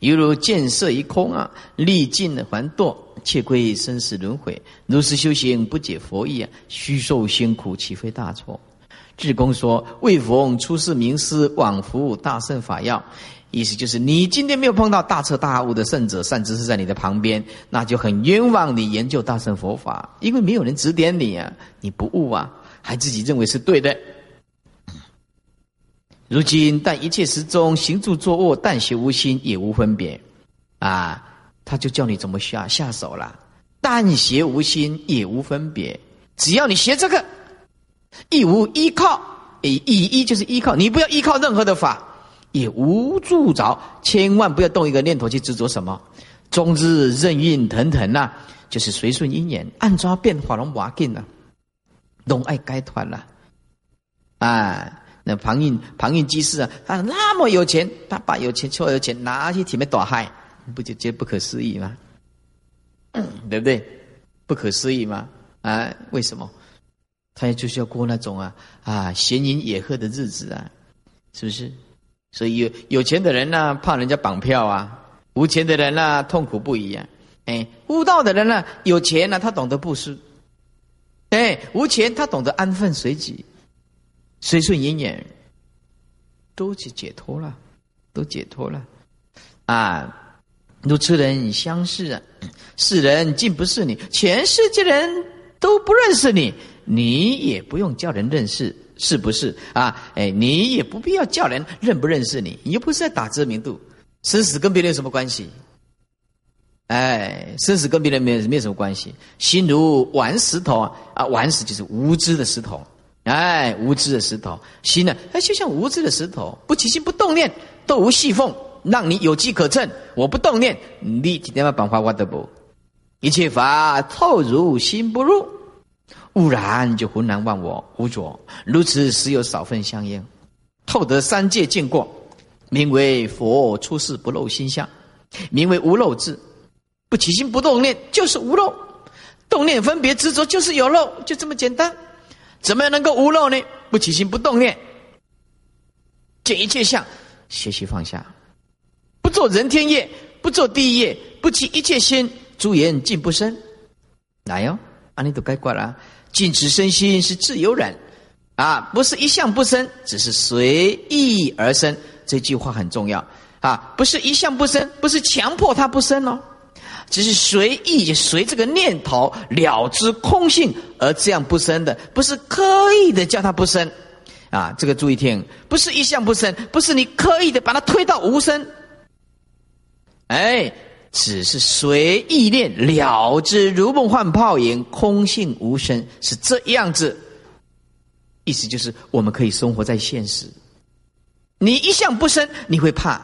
犹如见色一空啊，历尽了还堕，却归生死轮回。如是修行不解佛意啊，虚受辛苦，岂非大错？智公说：“未逢出世名师，往复大圣法要。”意思就是，你今天没有碰到大彻大悟的圣者、善知识在你的旁边，那就很冤枉你研究大乘佛法，因为没有人指点你啊，你不悟啊，还自己认为是对的。如今，但一切时中行住坐卧，但学无心，也无分别，啊，他就教你怎么下下手了。但学无心，也无分别，只要你学这个，亦无依靠，以以依就是依靠，你不要依靠任何的法。也无助着，千万不要动一个念头去执着什么。终日任运腾腾呐，就是随顺因缘，按抓变化龙瓦进呐，龙爱该团了。啊，那庞印庞印居士啊，他那么有钱，他把有钱所有钱拿去体面打嗨，不就觉得不可思议吗？对不对？不可思议吗？啊，为什么？他也就是要过那种啊啊闲云野鹤的日子啊，是不是？所以有有钱的人呢，怕人家绑票啊；无钱的人呢，痛苦不已啊。哎，悟道的人呢，有钱呢，他懂得布施；哎，无钱他懂得安分随己，随顺因缘，都去解脱了，都解脱了。啊，如此人相视啊，世人竟不是你，全世界人都不认识你，你也不用叫人认识。是不是啊？哎，你也不必要叫人认不认识你，你又不是在打知名度，生死跟别人有什么关系？哎，生死跟别人没有没有什么关系。心如顽石头，啊，顽石就是无知的石头，哎，无知的石头，心呢，哎，就像无知的石头，不起心不动念，都无细缝，让你有机可乘。我不动念，你今天要办法我得不？一切法透如心不入。悟然就浑然忘我无着，如此时有少分相应，透得三界见过，名为佛出世不露心相，名为无漏智，不起心不动念就是无漏，动念分别执着就是有漏，就这么简单。怎么样能够无漏呢？不起心不动念，见一切相，学习放下，不做人天业，不做地业，不起一切心，诸言尽不生。来哟，阿弥都该挂了。静止身心是自由人，啊，不是一向不生，只是随意而生。这句话很重要啊，不是一向不生，不是强迫他不生哦，只是随意随这个念头了知空性而这样不生的，不是刻意的叫他不生啊。这个注意听，不是一向不生，不是你刻意的把它推到无生，哎。只是随意念了之，如梦幻泡影，空性无声，是这样子。意思就是，我们可以生活在现实。你一向不生，你会怕；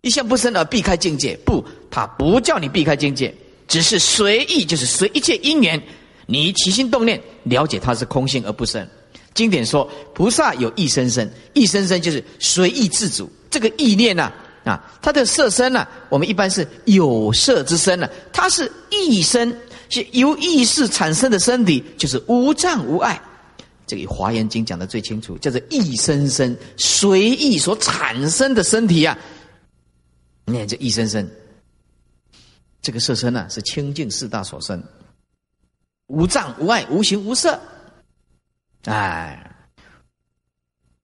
一向不生而避开境界，不，他不叫你避开境界，只是随意，就是随一切因缘，你起心动念，了解它是空性而不生。经典说，菩萨有意生生，意生生就是随意自主，这个意念呐。啊，它的色身呢？我们一般是有色之身呢，它是意身，是由意识产生的身体，就是无障无碍。这个《华严经》讲的最清楚，叫做意生生，随意所产生的身体啊。你看这一生生，这个色身呢，是清净四大所生，无障无碍，无形无色。哎。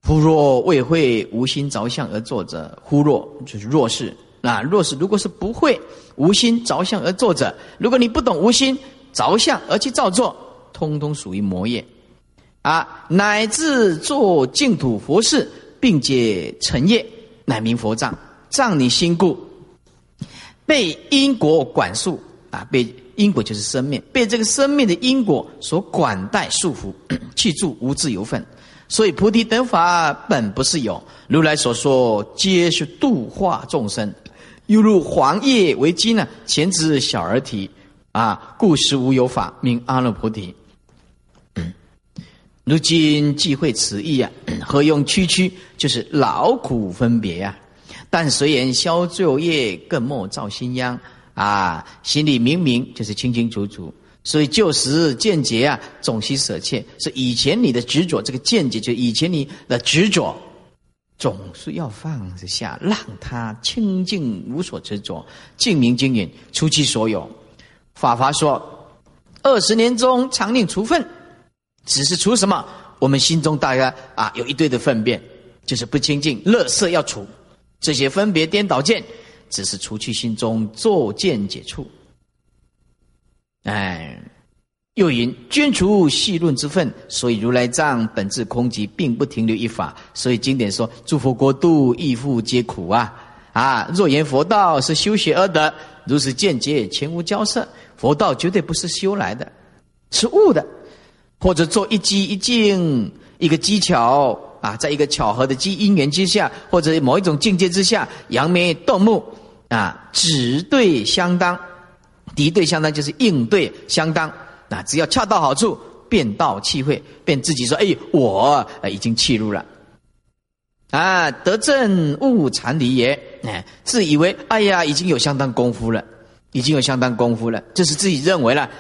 忽若未会无心着相而作者，忽若就是若是啊，若是如果是不会无心着相而作者，如果你不懂无心着相而去造作，通通属于魔业啊，乃至做净土佛事，并且成业，乃名佛障。障你心故，被因果管束啊，被因果就是生命，被这个生命的因果所管带束缚，去住无自由分。所以菩提等法本不是有，如来所说皆是度化众生，犹如黄叶为基呢，前之小儿啼，啊，故实无有法名阿耨菩提。如今既会此意啊，何用区区？就是劳苦分别呀。但随缘消旧业，更莫造新殃啊。心里明明就是清清楚楚。所以旧时见解啊，总须舍弃。是以前你的执着，这个见解就以前你的执着，总是要放下，让他清净无所执着，净明经云，出其所有。法华说，二十年中常令除粪，只是除什么？我们心中大概啊有一堆的粪便，就是不清净，乐色要除，这些分别颠倒见，只是除去心中作见解处。哎，又云捐除细论之分，所以如来藏本质空寂，并不停留一法。所以经典说，诸佛国度亦复皆苦啊啊！若言佛道是修学而得，如此见解全无交涉。佛道绝对不是修来的，是悟的，或者做一机一境一个技巧啊，在一个巧合的机因缘之下，或者某一种境界之下，扬眉动目啊，只对相当。敌对相当就是应对相当，那只要恰到好处，变道气会，便自己说：“哎，我已经气入了。”啊，得正悟禅离也，哎，自以为哎呀，已经有相当功夫了，已经有相当功夫了，这是自己认为了。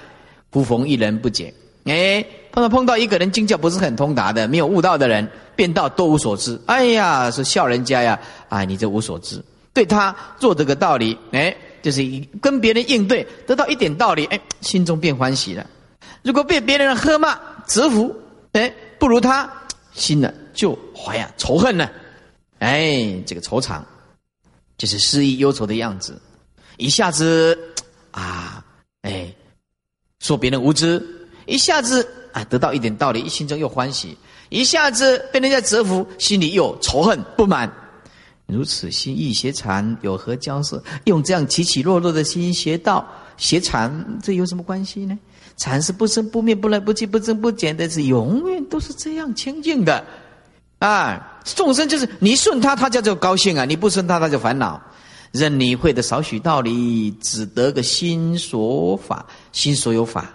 忽逢一人不解，哎，碰到碰到一个人经教不是很通达的，没有悟道的人，变道多无所知。哎呀，是笑人家呀，啊，你这无所知，对他做这个道理，哎。就是跟别人应对，得到一点道理，哎，心中变欢喜了。如果被别人喝骂、折服，哎，不如他，心呢就怀呀仇恨呢，哎，这个愁肠，就是失意忧愁的样子。一下子啊，哎，说别人无知，一下子啊得到一点道理，一心中又欢喜；一下子被人家折服，心里又仇恨不满。如此心意邪禅有何交涉？用这样起起落落的心邪道邪禅，这有什么关系呢？禅是不生不灭、不来不去、不增不减的，是永远都是这样清净的。啊，众生就是你顺他，他叫做高兴啊；你不顺他，他就烦恼。任你会的少许道理，只得个心所法，心所有法，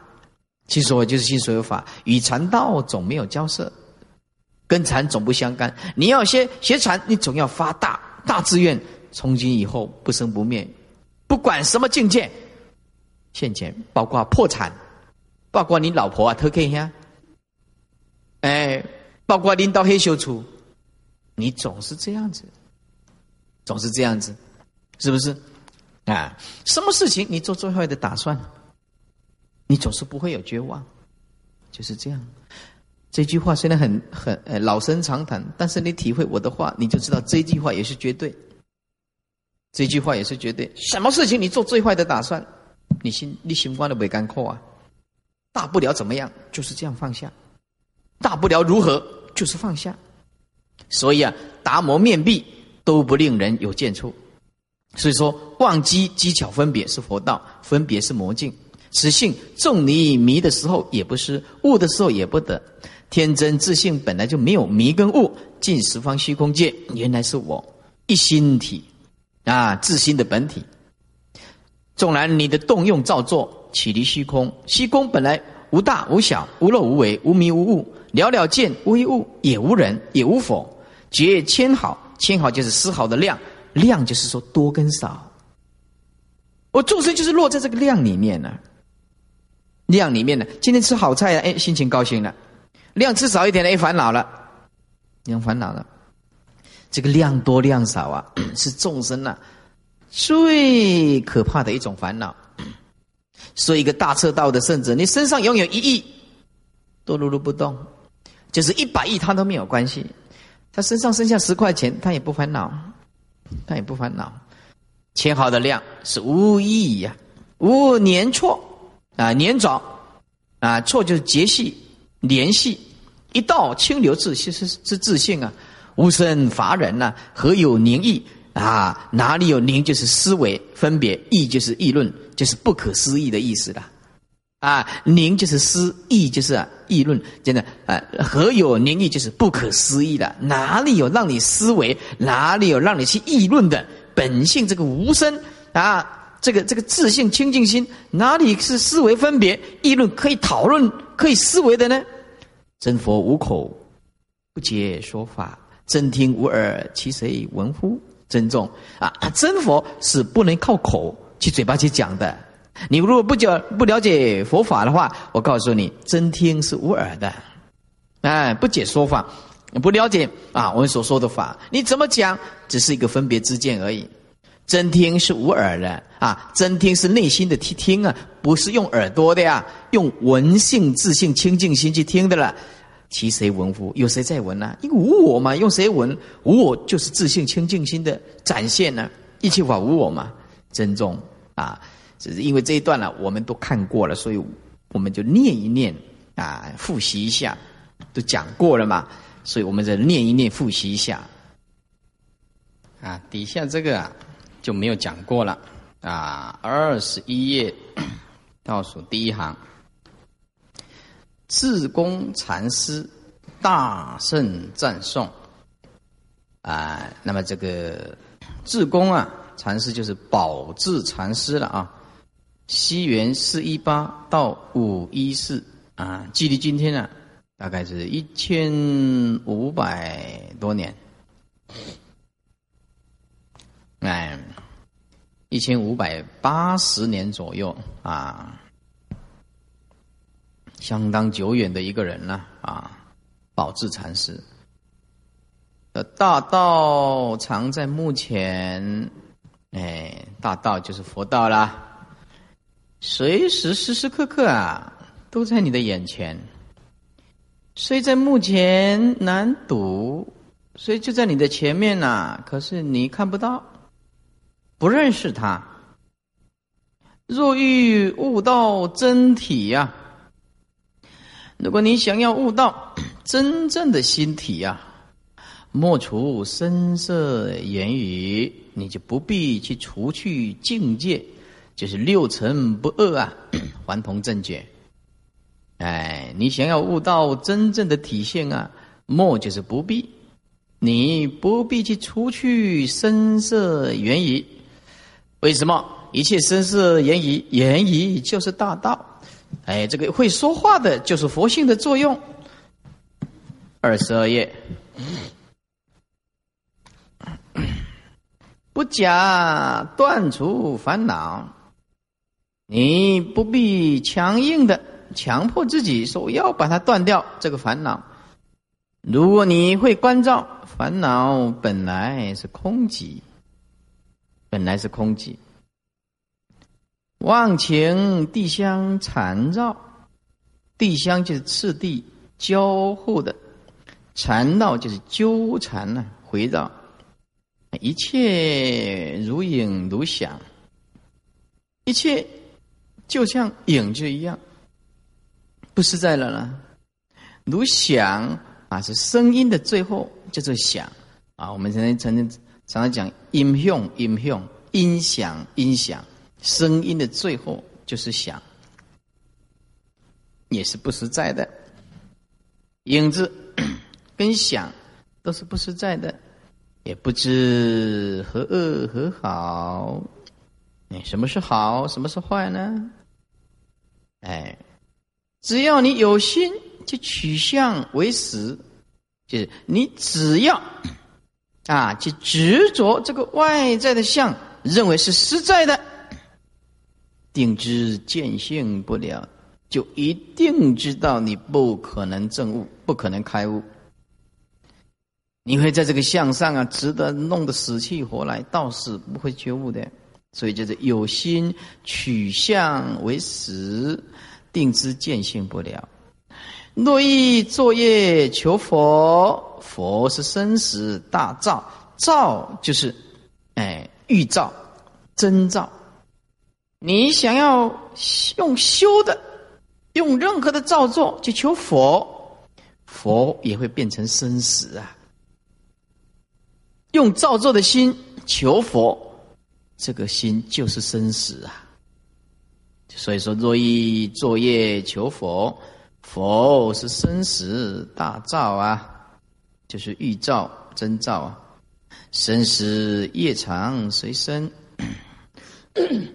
心所就是心所有法，与禅道总没有交涉。跟禅总不相干，你要学学禅，你总要发大大志愿，从今以后不生不灭，不管什么境界，现前包括破产，包括你老婆啊偷看一下，哎，包括领导黑修出，你总是这样子，总是这样子，是不是？啊，什么事情你做最坏的打算，你总是不会有绝望，就是这样。这句话虽然很很呃老生常谈，但是你体会我的话，你就知道这句话也是绝对。这句话也是绝对。什么事情你做最坏的打算，你心你心关的没干扣啊？大不了怎么样？就是这样放下。大不了如何？就是放下。所以啊，达摩面壁都不令人有见处。所以说，忘机机巧分别是佛道，分别是魔境。此性众你迷的时候也不是，悟的时候也不得。天真自信本来就没有迷跟悟，尽十方虚空界原来是我一心体啊，自心的本体。纵然你的动用造作起离虚空，虚空本来无大无小，无漏无为，无迷无悟，了了见无物，也无人也无否，绝千好，千好就是丝毫的量，量就是说多跟少。我众生就是落在这个量里面呢，量里面呢，今天吃好菜啊，哎，心情高兴了。量吃少一点的，哎，烦恼了，量烦恼了。这个量多量少啊，是众生啊最可怕的一种烦恼。说一个大彻道的圣者，你身上拥有一亿，都如如不动，就是一百亿，他都没有关系。他身上剩下十块钱，他也不烦恼，他也不烦恼。千好的量是无意义呀，无年错啊，年早啊，错就是节气。联系一道清流自其实是自信啊，无生乏人呐，何有宁意啊？哪里有宁？就是思维分别，意就是议论，就是不可思议的意思啦。啊，宁就是思，意就是啊议论，真的啊，何有宁意？就是不可思议的。哪里有让你思维？哪里有让你去议论的本性？这个无声啊，这个这个自信清净心，哪里是思维分别议论可以讨论？可以思维的呢？真佛无口，不解说法；真听无耳，其谁闻乎？真重啊！真佛是不能靠口去嘴巴去讲的。你如果不讲不了解佛法的话，我告诉你，真听是无耳的。哎，不解说法，不了解啊，我们所说的法，你怎么讲，只是一个分别之见而已。真听是无耳的啊，真听是内心的听听啊，不是用耳朵的呀，用闻性自性清净心去听的了。其谁闻乎？有谁在闻呢？因为无我嘛，用谁闻？无我就是自信清净心的展现呢。一切法无我嘛，珍重啊！只是因为这一段呢，我们都看过了，所以我们就念一念啊，复习一下，都讲过了嘛，所以我们再念一念，复习一下啊。底下这个啊就没有讲过了啊，二十一页 倒数第一行，智公禅师大圣赞颂啊，那么这个。智公啊，禅师就是宝智禅师了啊。西元四一八到五一四啊，距离今天呢，大概是一千五百多年。哎，一千五百八十年左右啊，相当久远的一个人了啊，宝智禅师。大道常在目前，哎，大道就是佛道啦。随时时时刻刻啊，都在你的眼前。虽在目前难读，虽就在你的前面呐，可是你看不到，不认识他。若欲悟到真体呀，如果你想要悟到 真正的心体呀。莫除声色言语，你就不必去除去境界，就是六尘不二啊，还同正觉。哎，你想要悟到真正的体现啊，莫就是不必，你不必去除去声色言语。为什么？一切声色言语，言语就是大道。哎，这个会说话的，就是佛性的作用。二十二页。不假断除烦恼，你不必强硬的强迫自己说我要把它断掉这个烦恼。如果你会关照，烦恼本来是空寂，本来是空寂。忘情地相缠绕，地相就是次第交互的，缠绕就是纠缠呢，回绕。一切如影如响，一切就像影就一样，不实在了呢。如响啊，是声音的最后叫做响啊。我们曾经曾经常常讲音响，音响，音响，音响，声音的最后就是响，也是不实在的。影子 跟响都是不实在的。也不知何恶何好，哎，什么是好，什么是坏呢？哎，只要你有心，就取向为实，就是你只要啊，去执着这个外在的相，认为是实在的，定知见性不了，就一定知道你不可能证悟，不可能开悟。你会在这个相上啊，值得弄得死去活来，倒是不会觉悟的。所以就是有心取相为实，定知见性不了。若欲作业求佛，佛是生死大造，造就是哎预兆、征兆。你想要用修的，用任何的造作去求佛，佛也会变成生死啊。用造作的心求佛，这个心就是生死啊。所以说，若意作业求佛，佛是生死大造啊，就是预兆征兆啊。生死业长随身，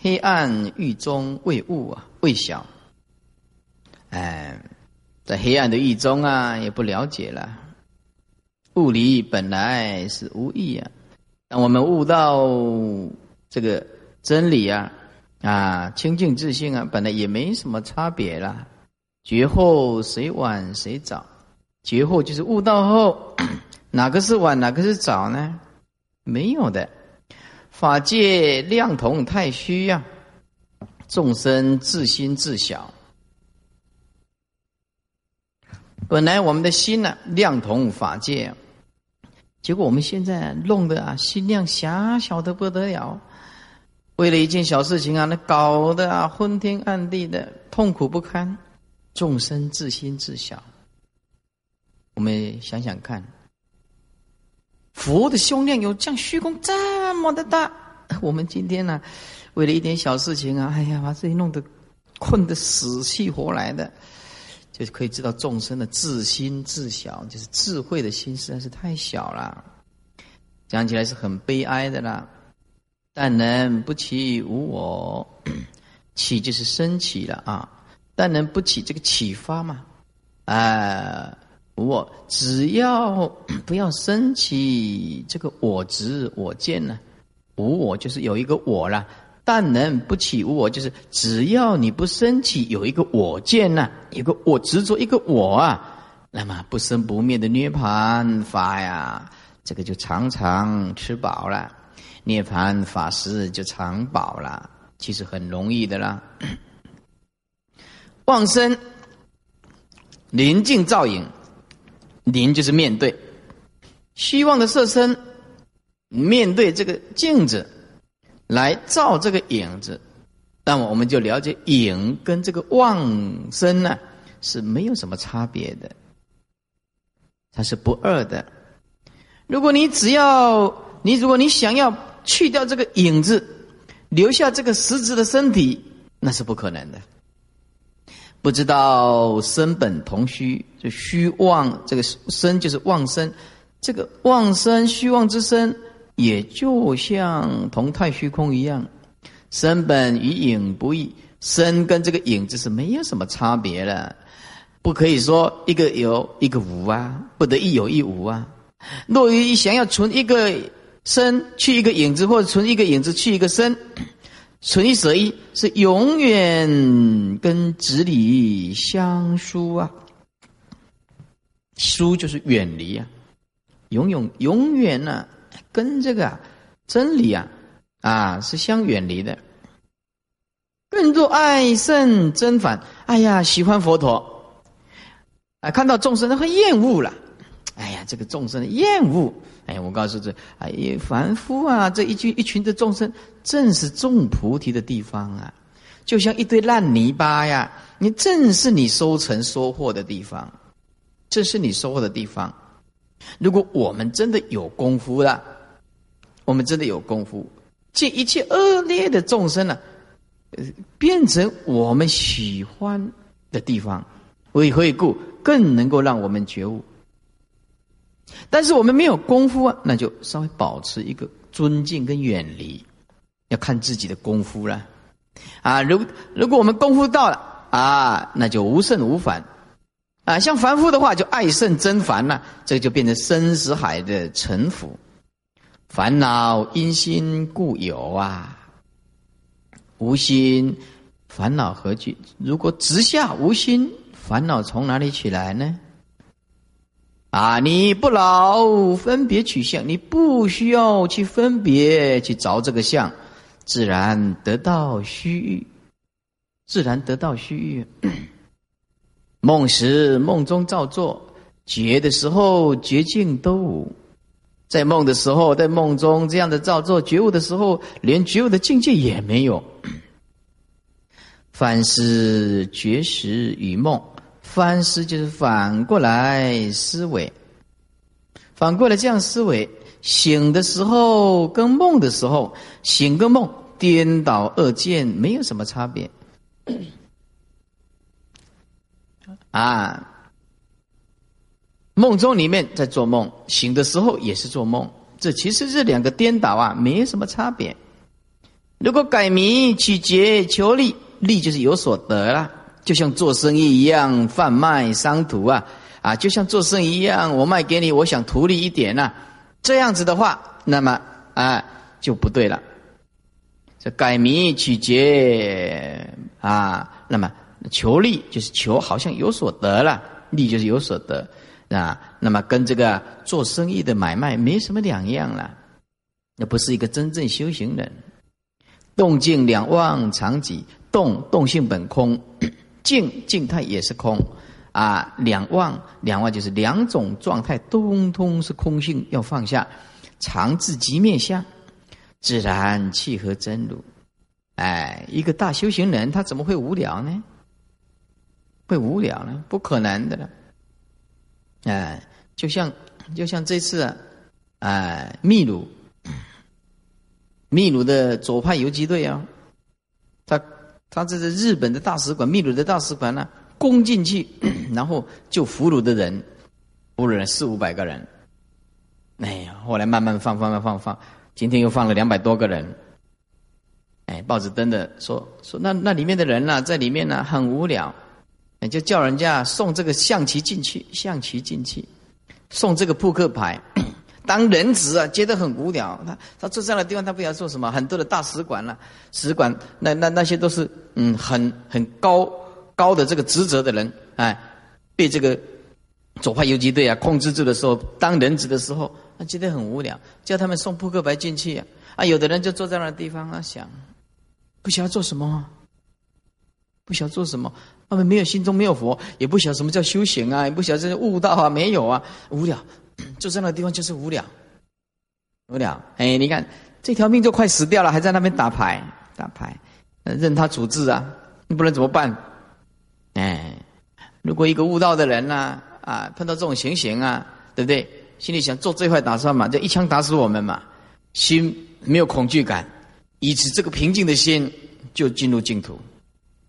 黑暗狱中未悟啊，未晓。哎，在黑暗的狱中啊，也不了解了。物理本来是无意啊，当我们悟到这个真理啊，啊，清净自信啊，本来也没什么差别啦。觉后谁晚谁早？觉后就是悟到后，哪个是晚，哪个是早呢？没有的。法界量同太虚呀，众生自心自小。本来我们的心呢，量同法界，结果我们现在弄得啊，心量狭小的不得了。为了一件小事情啊，那搞得啊，昏天暗地的，痛苦不堪，众生自心自小。我们想想看，佛的胸量有像虚空这么的大，我们今天呢，为了一点小事情啊，哎呀，把自己弄得困得死去活来的。就可以知道众生的自心自小，就是智慧的心实在是太小了，讲起来是很悲哀的啦。但能不起无我，起就是升起了啊。但能不起这个启发嘛？啊，我，只要不要升起这个我执我见呢，无我就是有一个我了。但能不起无我，就是只要你不升起有一个我见呐，有个我执着一个我啊，那么不生不灭的涅槃法呀，这个就常常吃饱了，涅槃法师就常饱了，其实很容易的啦。望生临镜照影，临就是面对，希望的色身面对这个镜子。来照这个影子，那么我们就了解影跟这个妄身呢是没有什么差别的，它是不二的。如果你只要你如果你想要去掉这个影子，留下这个实质的身体，那是不可能的。不知道生本同虚，就虚妄这个生就是妄生，这个妄生虚妄之身。也就像同太虚空一样，身本与影不异，身跟这个影子是没有什么差别的，不可以说一个有一个无啊，不得一有一无啊。若于想要存一个身去一个影子，或者存一个影子去一个身，存一舍一，是永远跟直理相疏啊。疏就是远离啊，永永永远呢。跟这个真理啊啊是相远离的。更若爱圣真反，哎呀，喜欢佛陀，啊，看到众生都会厌恶了。哎呀，这个众生的厌恶，哎，我告诉这，哎，凡夫啊，这一群一群的众生，正是种菩提的地方啊，就像一堆烂泥巴呀，你正是你收成收获的地方，这是你收获的地方。如果我们真的有功夫了。我们真的有功夫，借一切恶劣的众生呢，呃，变成我们喜欢的地方，为何故更能够让我们觉悟？但是我们没有功夫啊，那就稍微保持一个尊敬跟远离，要看自己的功夫了。啊，如如果我们功夫到了啊，那就无胜无反。啊，像凡夫的话，就爱胜真烦了，这就变成生死海的沉浮。烦恼因心故有啊，无心烦恼何惧？如果直下无心，烦恼从哪里起来呢？啊，你不老分别取相，你不需要去分别去找这个相，自然得到虚欲，自然得到虚欲。梦时梦中照作，觉的时候觉境都无。在梦的时候，在梦中这样的造作；觉悟的时候，连觉悟的境界也没有。凡是觉识与梦，凡是就是反过来思维，反过来这样思维。醒的时候跟梦的时候，醒跟梦颠倒二见，没有什么差别。啊。梦中里面在做梦，醒的时候也是做梦，这其实这两个颠倒啊，没什么差别。如果改名取节求利，利就是有所得了，就像做生意一样，贩卖商图啊，啊，就像做生意一样，我卖给你，我想图利一点呐，这样子的话，那么啊就不对了。这改名取节啊，那么求利就是求好像有所得了，利就是有所得。啊，那么跟这个做生意的买卖没什么两样了，那不是一个真正修行人。动静两忘常己，动动性本空，静静态也是空啊，两忘两忘就是两种状态，通通是空性，要放下，常自即灭相，自然契合真如。哎，一个大修行人，他怎么会无聊呢？会无聊呢？不可能的了。哎，就像就像这次啊，哎，秘鲁，秘鲁的左派游击队啊，他这是日本的大使馆，秘鲁的大使馆呢。攻进去，然后就俘虏的人，俘虏了四五百个人。哎呀，后来慢慢放，放，放，放，放，今天又放了两百多个人。哎，报纸登的说说，那那里面的人呢，在里面呢很无聊，就叫人家送这个象棋进去，象棋进去，送这个扑克牌，当人质啊，觉得很无聊。他他坐这样的地方，他不要做什么？很多的大使馆啊，使馆那那那些都是嗯，很很高。高的这个职责的人，哎，被这个左派游击队啊控制住的时候，当人质的时候，他觉得很无聊，叫他们送扑克牌进去啊。有的人就坐在那地方啊想，不晓得做什么，不晓得做什么。他们没有心中没有佛，也不晓得什么叫修行啊，也不晓得这悟道啊，没有啊，无聊，坐在那地方就是无聊，无聊。哎，你看这条命就快死掉了，还在那边打牌打牌，任他处置啊，你不能怎么办？哎，如果一个悟道的人呢，啊，碰到这种情形啊，对不对？心里想做最坏打算嘛，就一枪打死我们嘛，心没有恐惧感，以此这个平静的心就进入净土。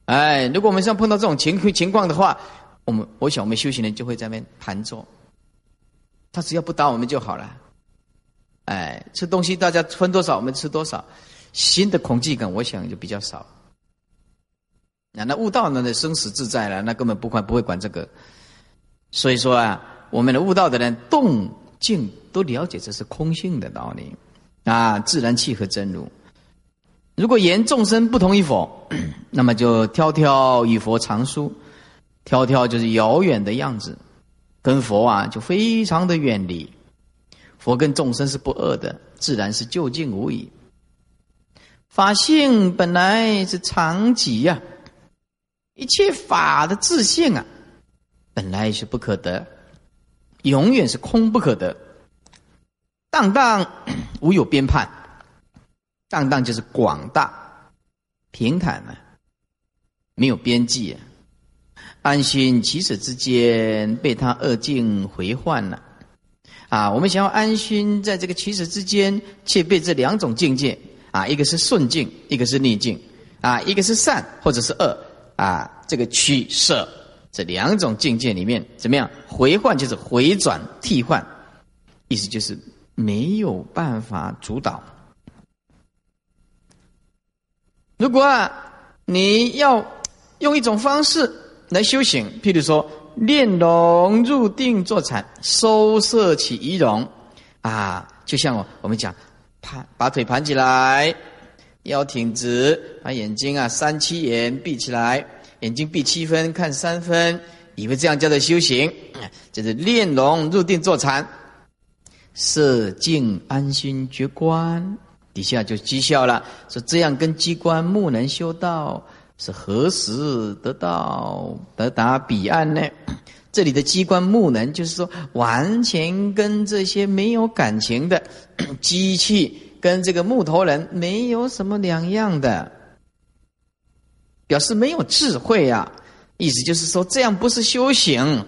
哎，如果我们像碰到这种情情况的话，我们我想我们修行人就会在那边盘坐，他只要不打我们就好了。哎，吃东西大家分多少，我们吃多少，心的恐惧感我想就比较少。那那悟道呢？那生死自在了，那根本不管不会管这个。所以说啊，我们的悟道的人动静都了解这是空性的道理啊，自然契合真如。如果言众生不同于佛，那么就挑挑与佛常疏，挑挑就是遥远的样子，跟佛啊就非常的远离。佛跟众生是不二的，自然是就近无疑。法性本来是常寂呀。一切法的自性啊，本来是不可得，永远是空不可得。荡荡无有边判，荡荡就是广大、平坦啊，没有边际啊。安心起舍之间，被他恶境回幻了啊！我们想要安心在这个起舍之间，却被这两种境界啊，一个是顺境，一个是逆境啊，一个是善或者是恶。啊，这个取舍这两种境界里面怎么样？回换就是回转替换，意思就是没有办法主导。如果，你要用一种方式来修行，譬如说练龙入定坐禅，收摄起仪容啊，就像我我们讲，盘把腿盘起来。腰挺直，把眼睛啊三七眼闭起来，眼睛闭七分看三分，以为这样叫做修行，这是练龙入定坐禅，色静安心觉观，底下就讥笑了，说这样跟机关木能修道，是何时得到得达彼岸呢？这里的机关木能，就是说完全跟这些没有感情的 机器。跟这个木头人没有什么两样的，表示没有智慧啊。意思就是说，这样不是修行。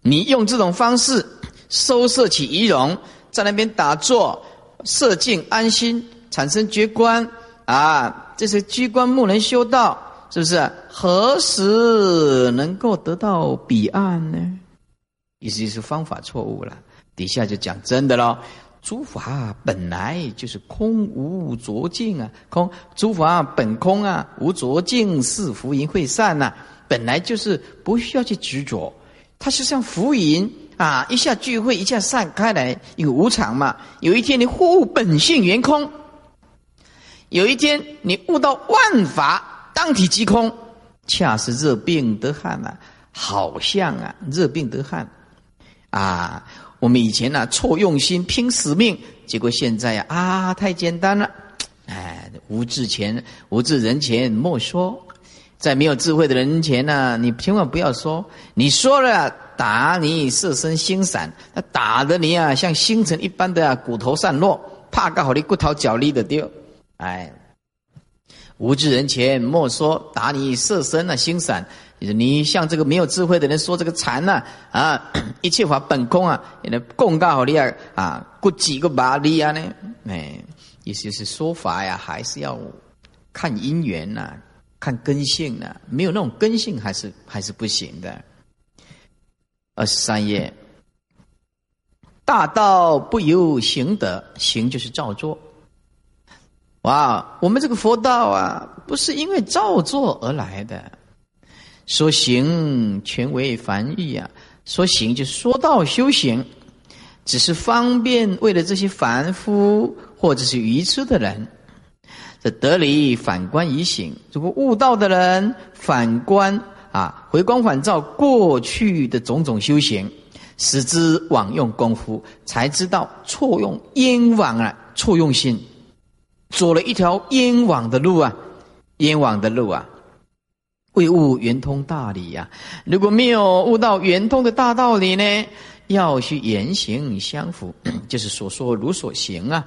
你用这种方式收摄起仪容，在那边打坐、摄静、安心，产生觉观啊，这是居观木能修道，是不是？何时能够得到彼岸呢？意思就是方法错误了。底下就讲真的喽。诸法本来就是空无着境啊，空诸法本空啊，无着境是浮云会散呐，本来就是不需要去执着，它是像浮云啊，一下聚会，一下散开来，有无常嘛。有一天你悟本性圆空，有一天你悟到万法当体即空，恰是热病得汗啊，好像啊，热病得汗。啊。我们以前呢错用心拼死命，结果现在呀啊太简单了，哎，无智前无智人前莫说，在没有智慧的人前呢，你千万不要说，你说了打你色身心散，那打的你啊像星辰一般的啊骨头散落，怕刚好你骨头脚力的丢，哎。无知人前莫说打你色身啊心散，你像这个没有智慧的人说这个禅呐啊，一切法本空啊，你的供告好厉害啊，过几个巴利啊呢？哎，意思是说法呀，还是要看因缘呐，看根性呐，没有那种根性还是还是不行的。二十三页，大道不由行得，行就是照做。哇，我们这个佛道啊，不是因为造作而来的。说行全为凡欲啊，说行就说道修行，只是方便为了这些凡夫或者是愚痴的人。这得理反观以行，如果悟道的人反观啊，回光返照过去的种种修行，使之枉用功夫，才知道错用冤枉啊，错用心。走了一条冤枉的路啊，冤枉的路啊，未悟圆通大理呀。如果没有悟到圆通的大道理呢，要去言行相符，就是所说如所行啊。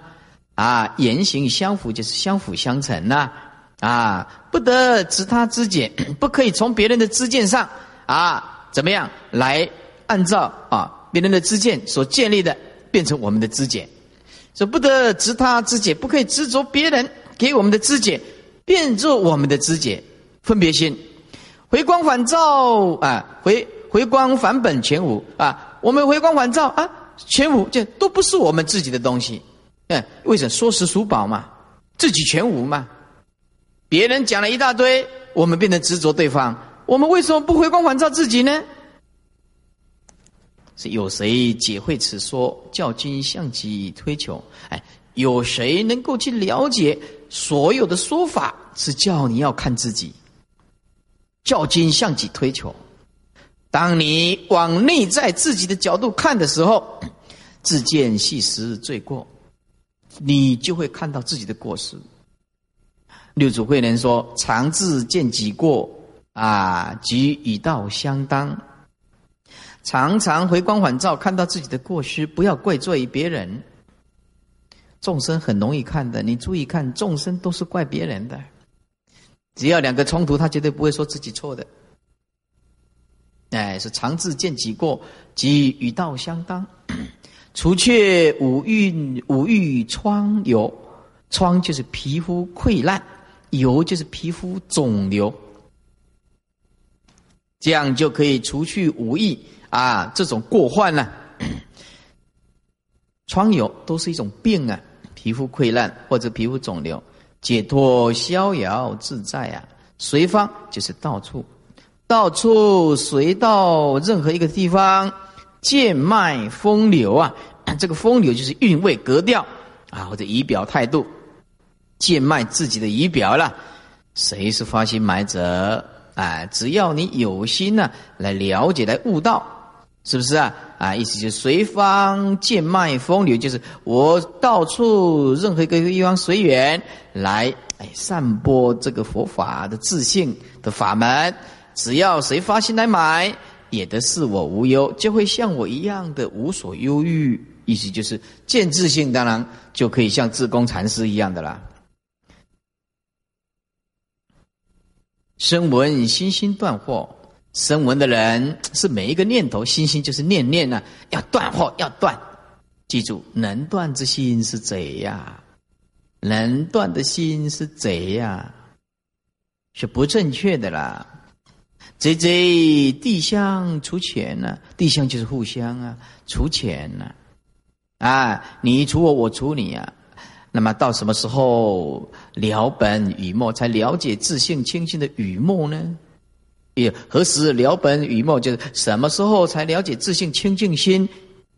啊，言行相符就是相辅相成呐。啊，不得执他之见，不可以从别人的知见上啊，怎么样来按照啊别人的知见所建立的，变成我们的知见。说不得执他知解，不可以执着别人给我们的知解，变作我们的知解，分别心，回光返照啊，回回光返本全无啊，我们回光返照啊，全无这都不是我们自己的东西，嗯，为什么说实属宝嘛，自己全无嘛，别人讲了一大堆，我们变得执着对方，我们为什么不回光返照自己呢？是有谁解会此说？教君向己推求。哎，有谁能够去了解所有的说法？是叫你要看自己。教君向己推求。当你往内在自己的角度看的时候，自见细实罪过，你就会看到自己的过失。六祖慧能说：“常自见己过，啊，即与道相当。”常常回光返照，看到自己的过失，不要怪罪于别人。众生很容易看的，你注意看，众生都是怪别人的。只要两个冲突，他绝对不会说自己错的。哎，是常自见己过，即与道相当。除却五蕴五欲疮疣，疮就是皮肤溃烂，疣就是皮肤肿瘤，这样就可以除去五欲。啊，这种过患呢，疮疣都是一种病啊，皮肤溃烂或者皮肤肿瘤，解脱逍遥自在啊。随方就是到处，到处随到任何一个地方，剑脉风流啊，这个风流就是韵味格调啊，或者仪表态度，贱卖自己的仪表了。谁是发心买者？哎，只要你有心呢，来了解，来悟道。是不是啊？啊，意思就是随方见脉风流，就是我到处任何一个地方随缘来，哎，散播这个佛法的自信的法门。只要谁发心来买，也得是我无忧，就会像我一样的无所忧郁。意思就是见自信，当然就可以像自公禅师一样的啦。声闻心心断惑。声闻的人是每一个念头，心心就是念念呢，要断或要断。记住，能断之心是贼呀，能断的心是贼呀，是不正确的啦。贼贼地相除钱呢？地相就是互相啊，除钱呢？啊，你除我，我除你啊。那么到什么时候了本雨墨，才了解自性清净的雨墨呢？也何时了本与末？就是什么时候才了解自性清净心？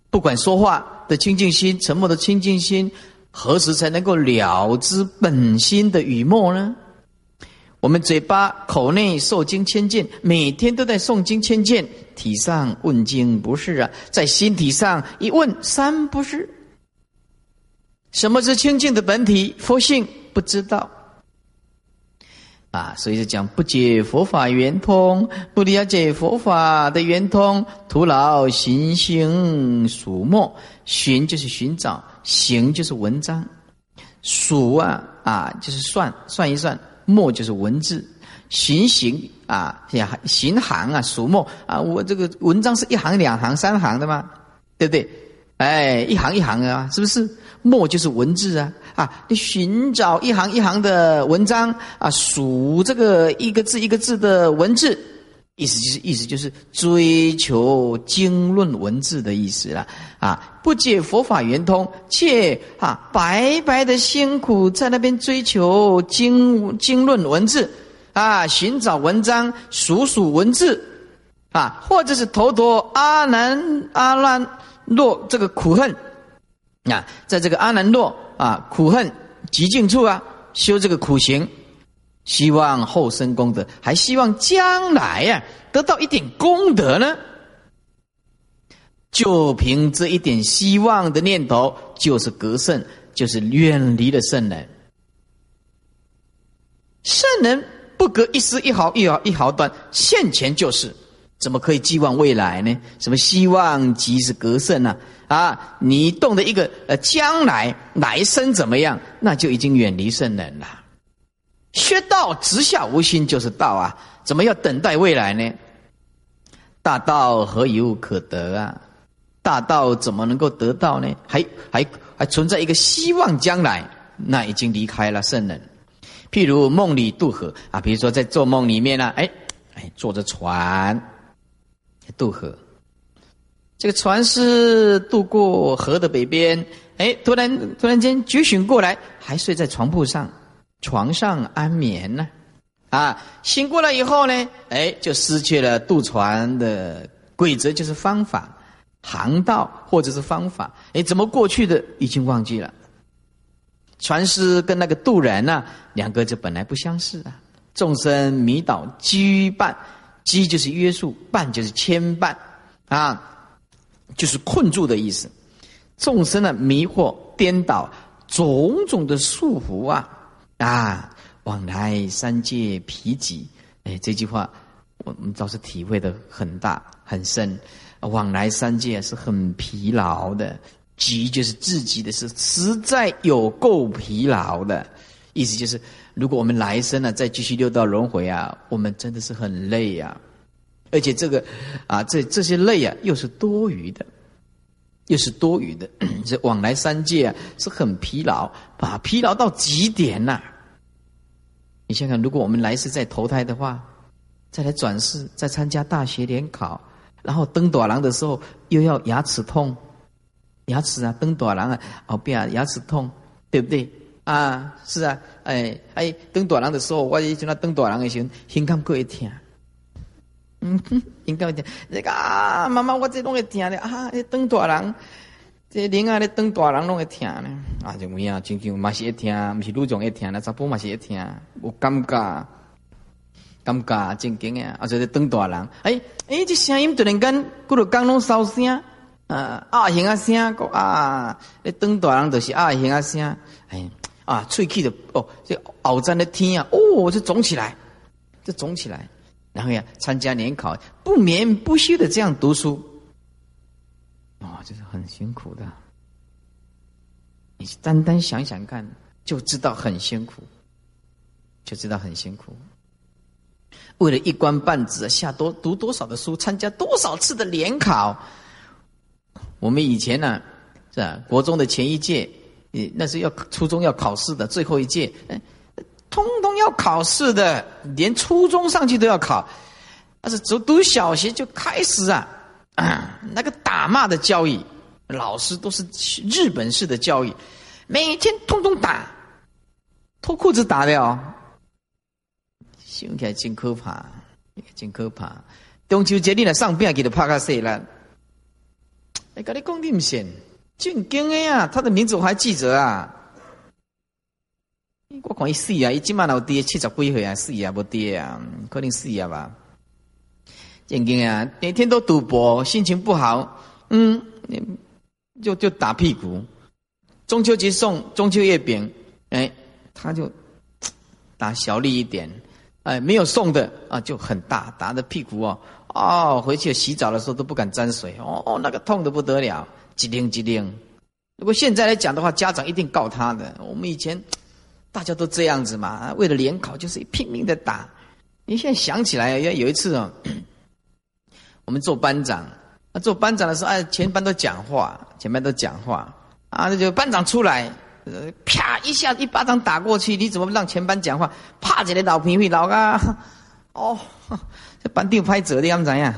不管说话的清净心、沉默的清净心，何时才能够了知本心的与末呢？我们嘴巴口内受经千件，每天都在诵经千件，体上问经不是啊，在心体上一问三不是。什么是清净的本体？佛性不知道。啊，所以就讲不解佛法圆通，不了解佛法的圆通，徒劳行行数墨。寻就是寻找，行就是文章，数啊啊就是算算一算，墨就是文字，行行啊行行啊数墨啊，我这个文章是一行两行三行的吗？对不对？哎，一行一行啊，是不是？墨就是文字啊，啊，你寻找一行一行的文章啊，数这个一个字一个字的文字，意思就是意思就是追求经论文字的意思了啊，不解佛法圆通，却啊白白的辛苦在那边追求经经论文字啊，寻找文章数数文字啊，或者是头陀阿难阿难若这个苦恨。啊，在这个阿难若啊苦恨极境处啊，修这个苦行，希望后生功德，还希望将来呀得到一点功德呢。就凭这一点希望的念头，就是格圣，就是远离了圣人。圣人不隔一丝一毫一毫一毫断，现前就是，怎么可以寄望未来呢？什么希望即是隔圣呢？啊，你动的一个呃，将来来生怎么样，那就已经远离圣人了。学道直下无心就是道啊，怎么要等待未来呢？大道何有可得啊？大道怎么能够得到呢？还还还存在一个希望将来，那已经离开了圣人。譬如梦里渡河啊，比如说在做梦里面呢，哎哎，坐着船渡河。这个船是渡过河的北边，哎，突然突然间觉醒过来，还睡在床铺上，床上安眠呢，啊，醒过来以后呢，哎，就失去了渡船的规则，就是方法、航道或者是方法，哎，怎么过去的已经忘记了。船师跟那个渡人呢，两个就本来不相识啊。众生迷倒羁绊，羁就是约束，绊就是牵绊，啊。就是困住的意思，众生的迷惑颠倒，种种的束缚啊啊！往来三界疲极，哎，这句话我们倒是体会的很大很深。往来三界是很疲劳的，极就是自己的，是实在有够疲劳的。意思就是，如果我们来生呢，再继续六道轮回啊，我们真的是很累呀。而且这个，啊，这这些累啊，又是多余的，又是多余的。这往来三界啊，是很疲劳，啊，疲劳到极点呐。你想想，如果我们来世再投胎的话，再来转世，再参加大学联考，然后登短廊的时候又要牙齿痛，牙齿啊，登短廊啊，哦，变啊，牙齿痛，对不对？啊，是啊，哎哎，登大人的时候，我以前那登大人的时候，心肝过一天。嗯，应该会听。那个啊，妈妈，我这拢会听的啊。那登大人，这另外咧当大人拢会听呢。啊，就么样？亲像嘛是会听，不是女种会听，那查甫嘛是会听，有尴尬，尴尬正经诶。啊，就是当大人，哎哎，这声音突然间，骨头刚拢烧声，啊啊，形啊声，啊，咧登大人就是啊形啊声，哎啊，脆气的哦，这熬在那天啊，哦，就肿起来，就肿起来。然后呀，参加联考，不眠不休的这样读书，啊，这是很辛苦的。你单单想想看，就知道很辛苦，就知道很辛苦。为了一官半职，下多读多少的书，参加多少次的联考。我们以前呢，是吧？国中的前一届，你那是要初中要考试的最后一届。通通要考试的，连初中上去都要考，但是读读小学就开始啊，那个打骂的教育，老师都是日本式的教育，每天通通打，脱裤子打的哦，想起来真可怕，真可怕。中秋节你来上边给他拍个戏了，哎，跟你讲你唔信，正经的呀，他的名字我还记着啊。我看伊死啊！伊今晚老爹七十几岁啊，死啊不爹啊，可能死啊吧。正经啊，每天都赌博，心情不好，嗯，就就打屁股。中秋节送中秋月饼，哎，他就打小力一点，哎，没有送的啊，就很大，打的屁股哦，哦，回去洗澡的时候都不敢沾水，哦，那个痛的不得了，机灵机灵。如果现在来讲的话，家长一定告他的。我们以前大家都这样子嘛，为了联考就是拼命的打。你现在想起来，有有一次哦，我们做班长，啊，做班长的时候，哎，全班都讲话，全班都讲话，啊，那就班长出来，啪一下一巴掌打过去，你怎么让全班讲话？怕起来老皮皮老啊，哦，这班长拍折的样怎样？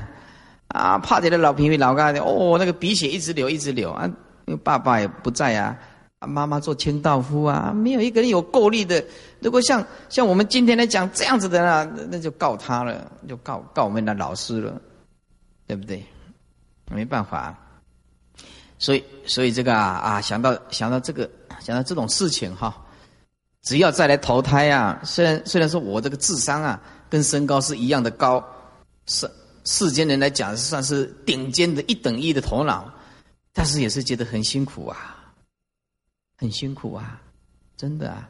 啊，怕起来老皮皮老啊，哦，那个鼻血一直流，一直流啊。因为爸爸也不在啊，妈妈做清道夫啊，没有一个人有够力的。如果像像我们今天来讲这样子的啊，那就告他了，就告告我们的老师了，对不对？没办法，所以所以这个啊啊，想到想到这个想到这种事情哈，只要再来投胎啊，虽然虽然说我这个智商啊跟身高是一样的高，是世间人来讲算是顶尖的一等一的头脑。但是也是觉得很辛苦啊，很辛苦啊，真的啊，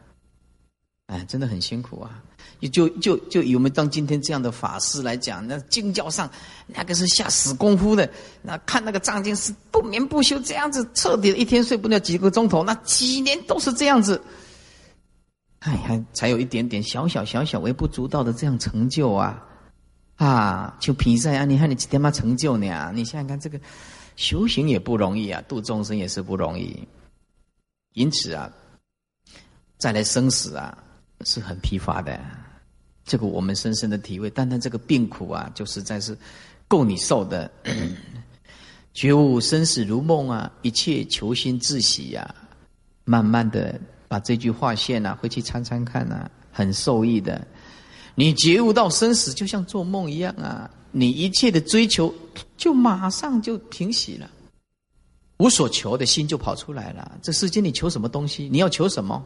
哎，真的很辛苦啊。就就就以我们当今天这样的法师来讲，那经教上那个是下死功夫的，那看那个藏经是不眠不休这样子，彻底的一天睡不了几个钟头，那几年都是这样子，哎呀，才有一点点小小小小微不足道的这样成就啊，啊，就比赛啊，你看你几天嘛成就呢？你想想看这个。修行也不容易啊，度众生也是不容易。因此啊，再来生死啊，是很疲乏的。这个我们深深的体会。单单这个病苦啊，就实在是够你受的。觉悟生死如梦啊，一切求心自喜呀。慢慢的把这句话线啊，回去参参看啊，很受益的。你觉悟到生死，就像做梦一样啊。你一切的追求，就马上就平息了，无所求的心就跑出来了。这世间你求什么东西？你要求什么？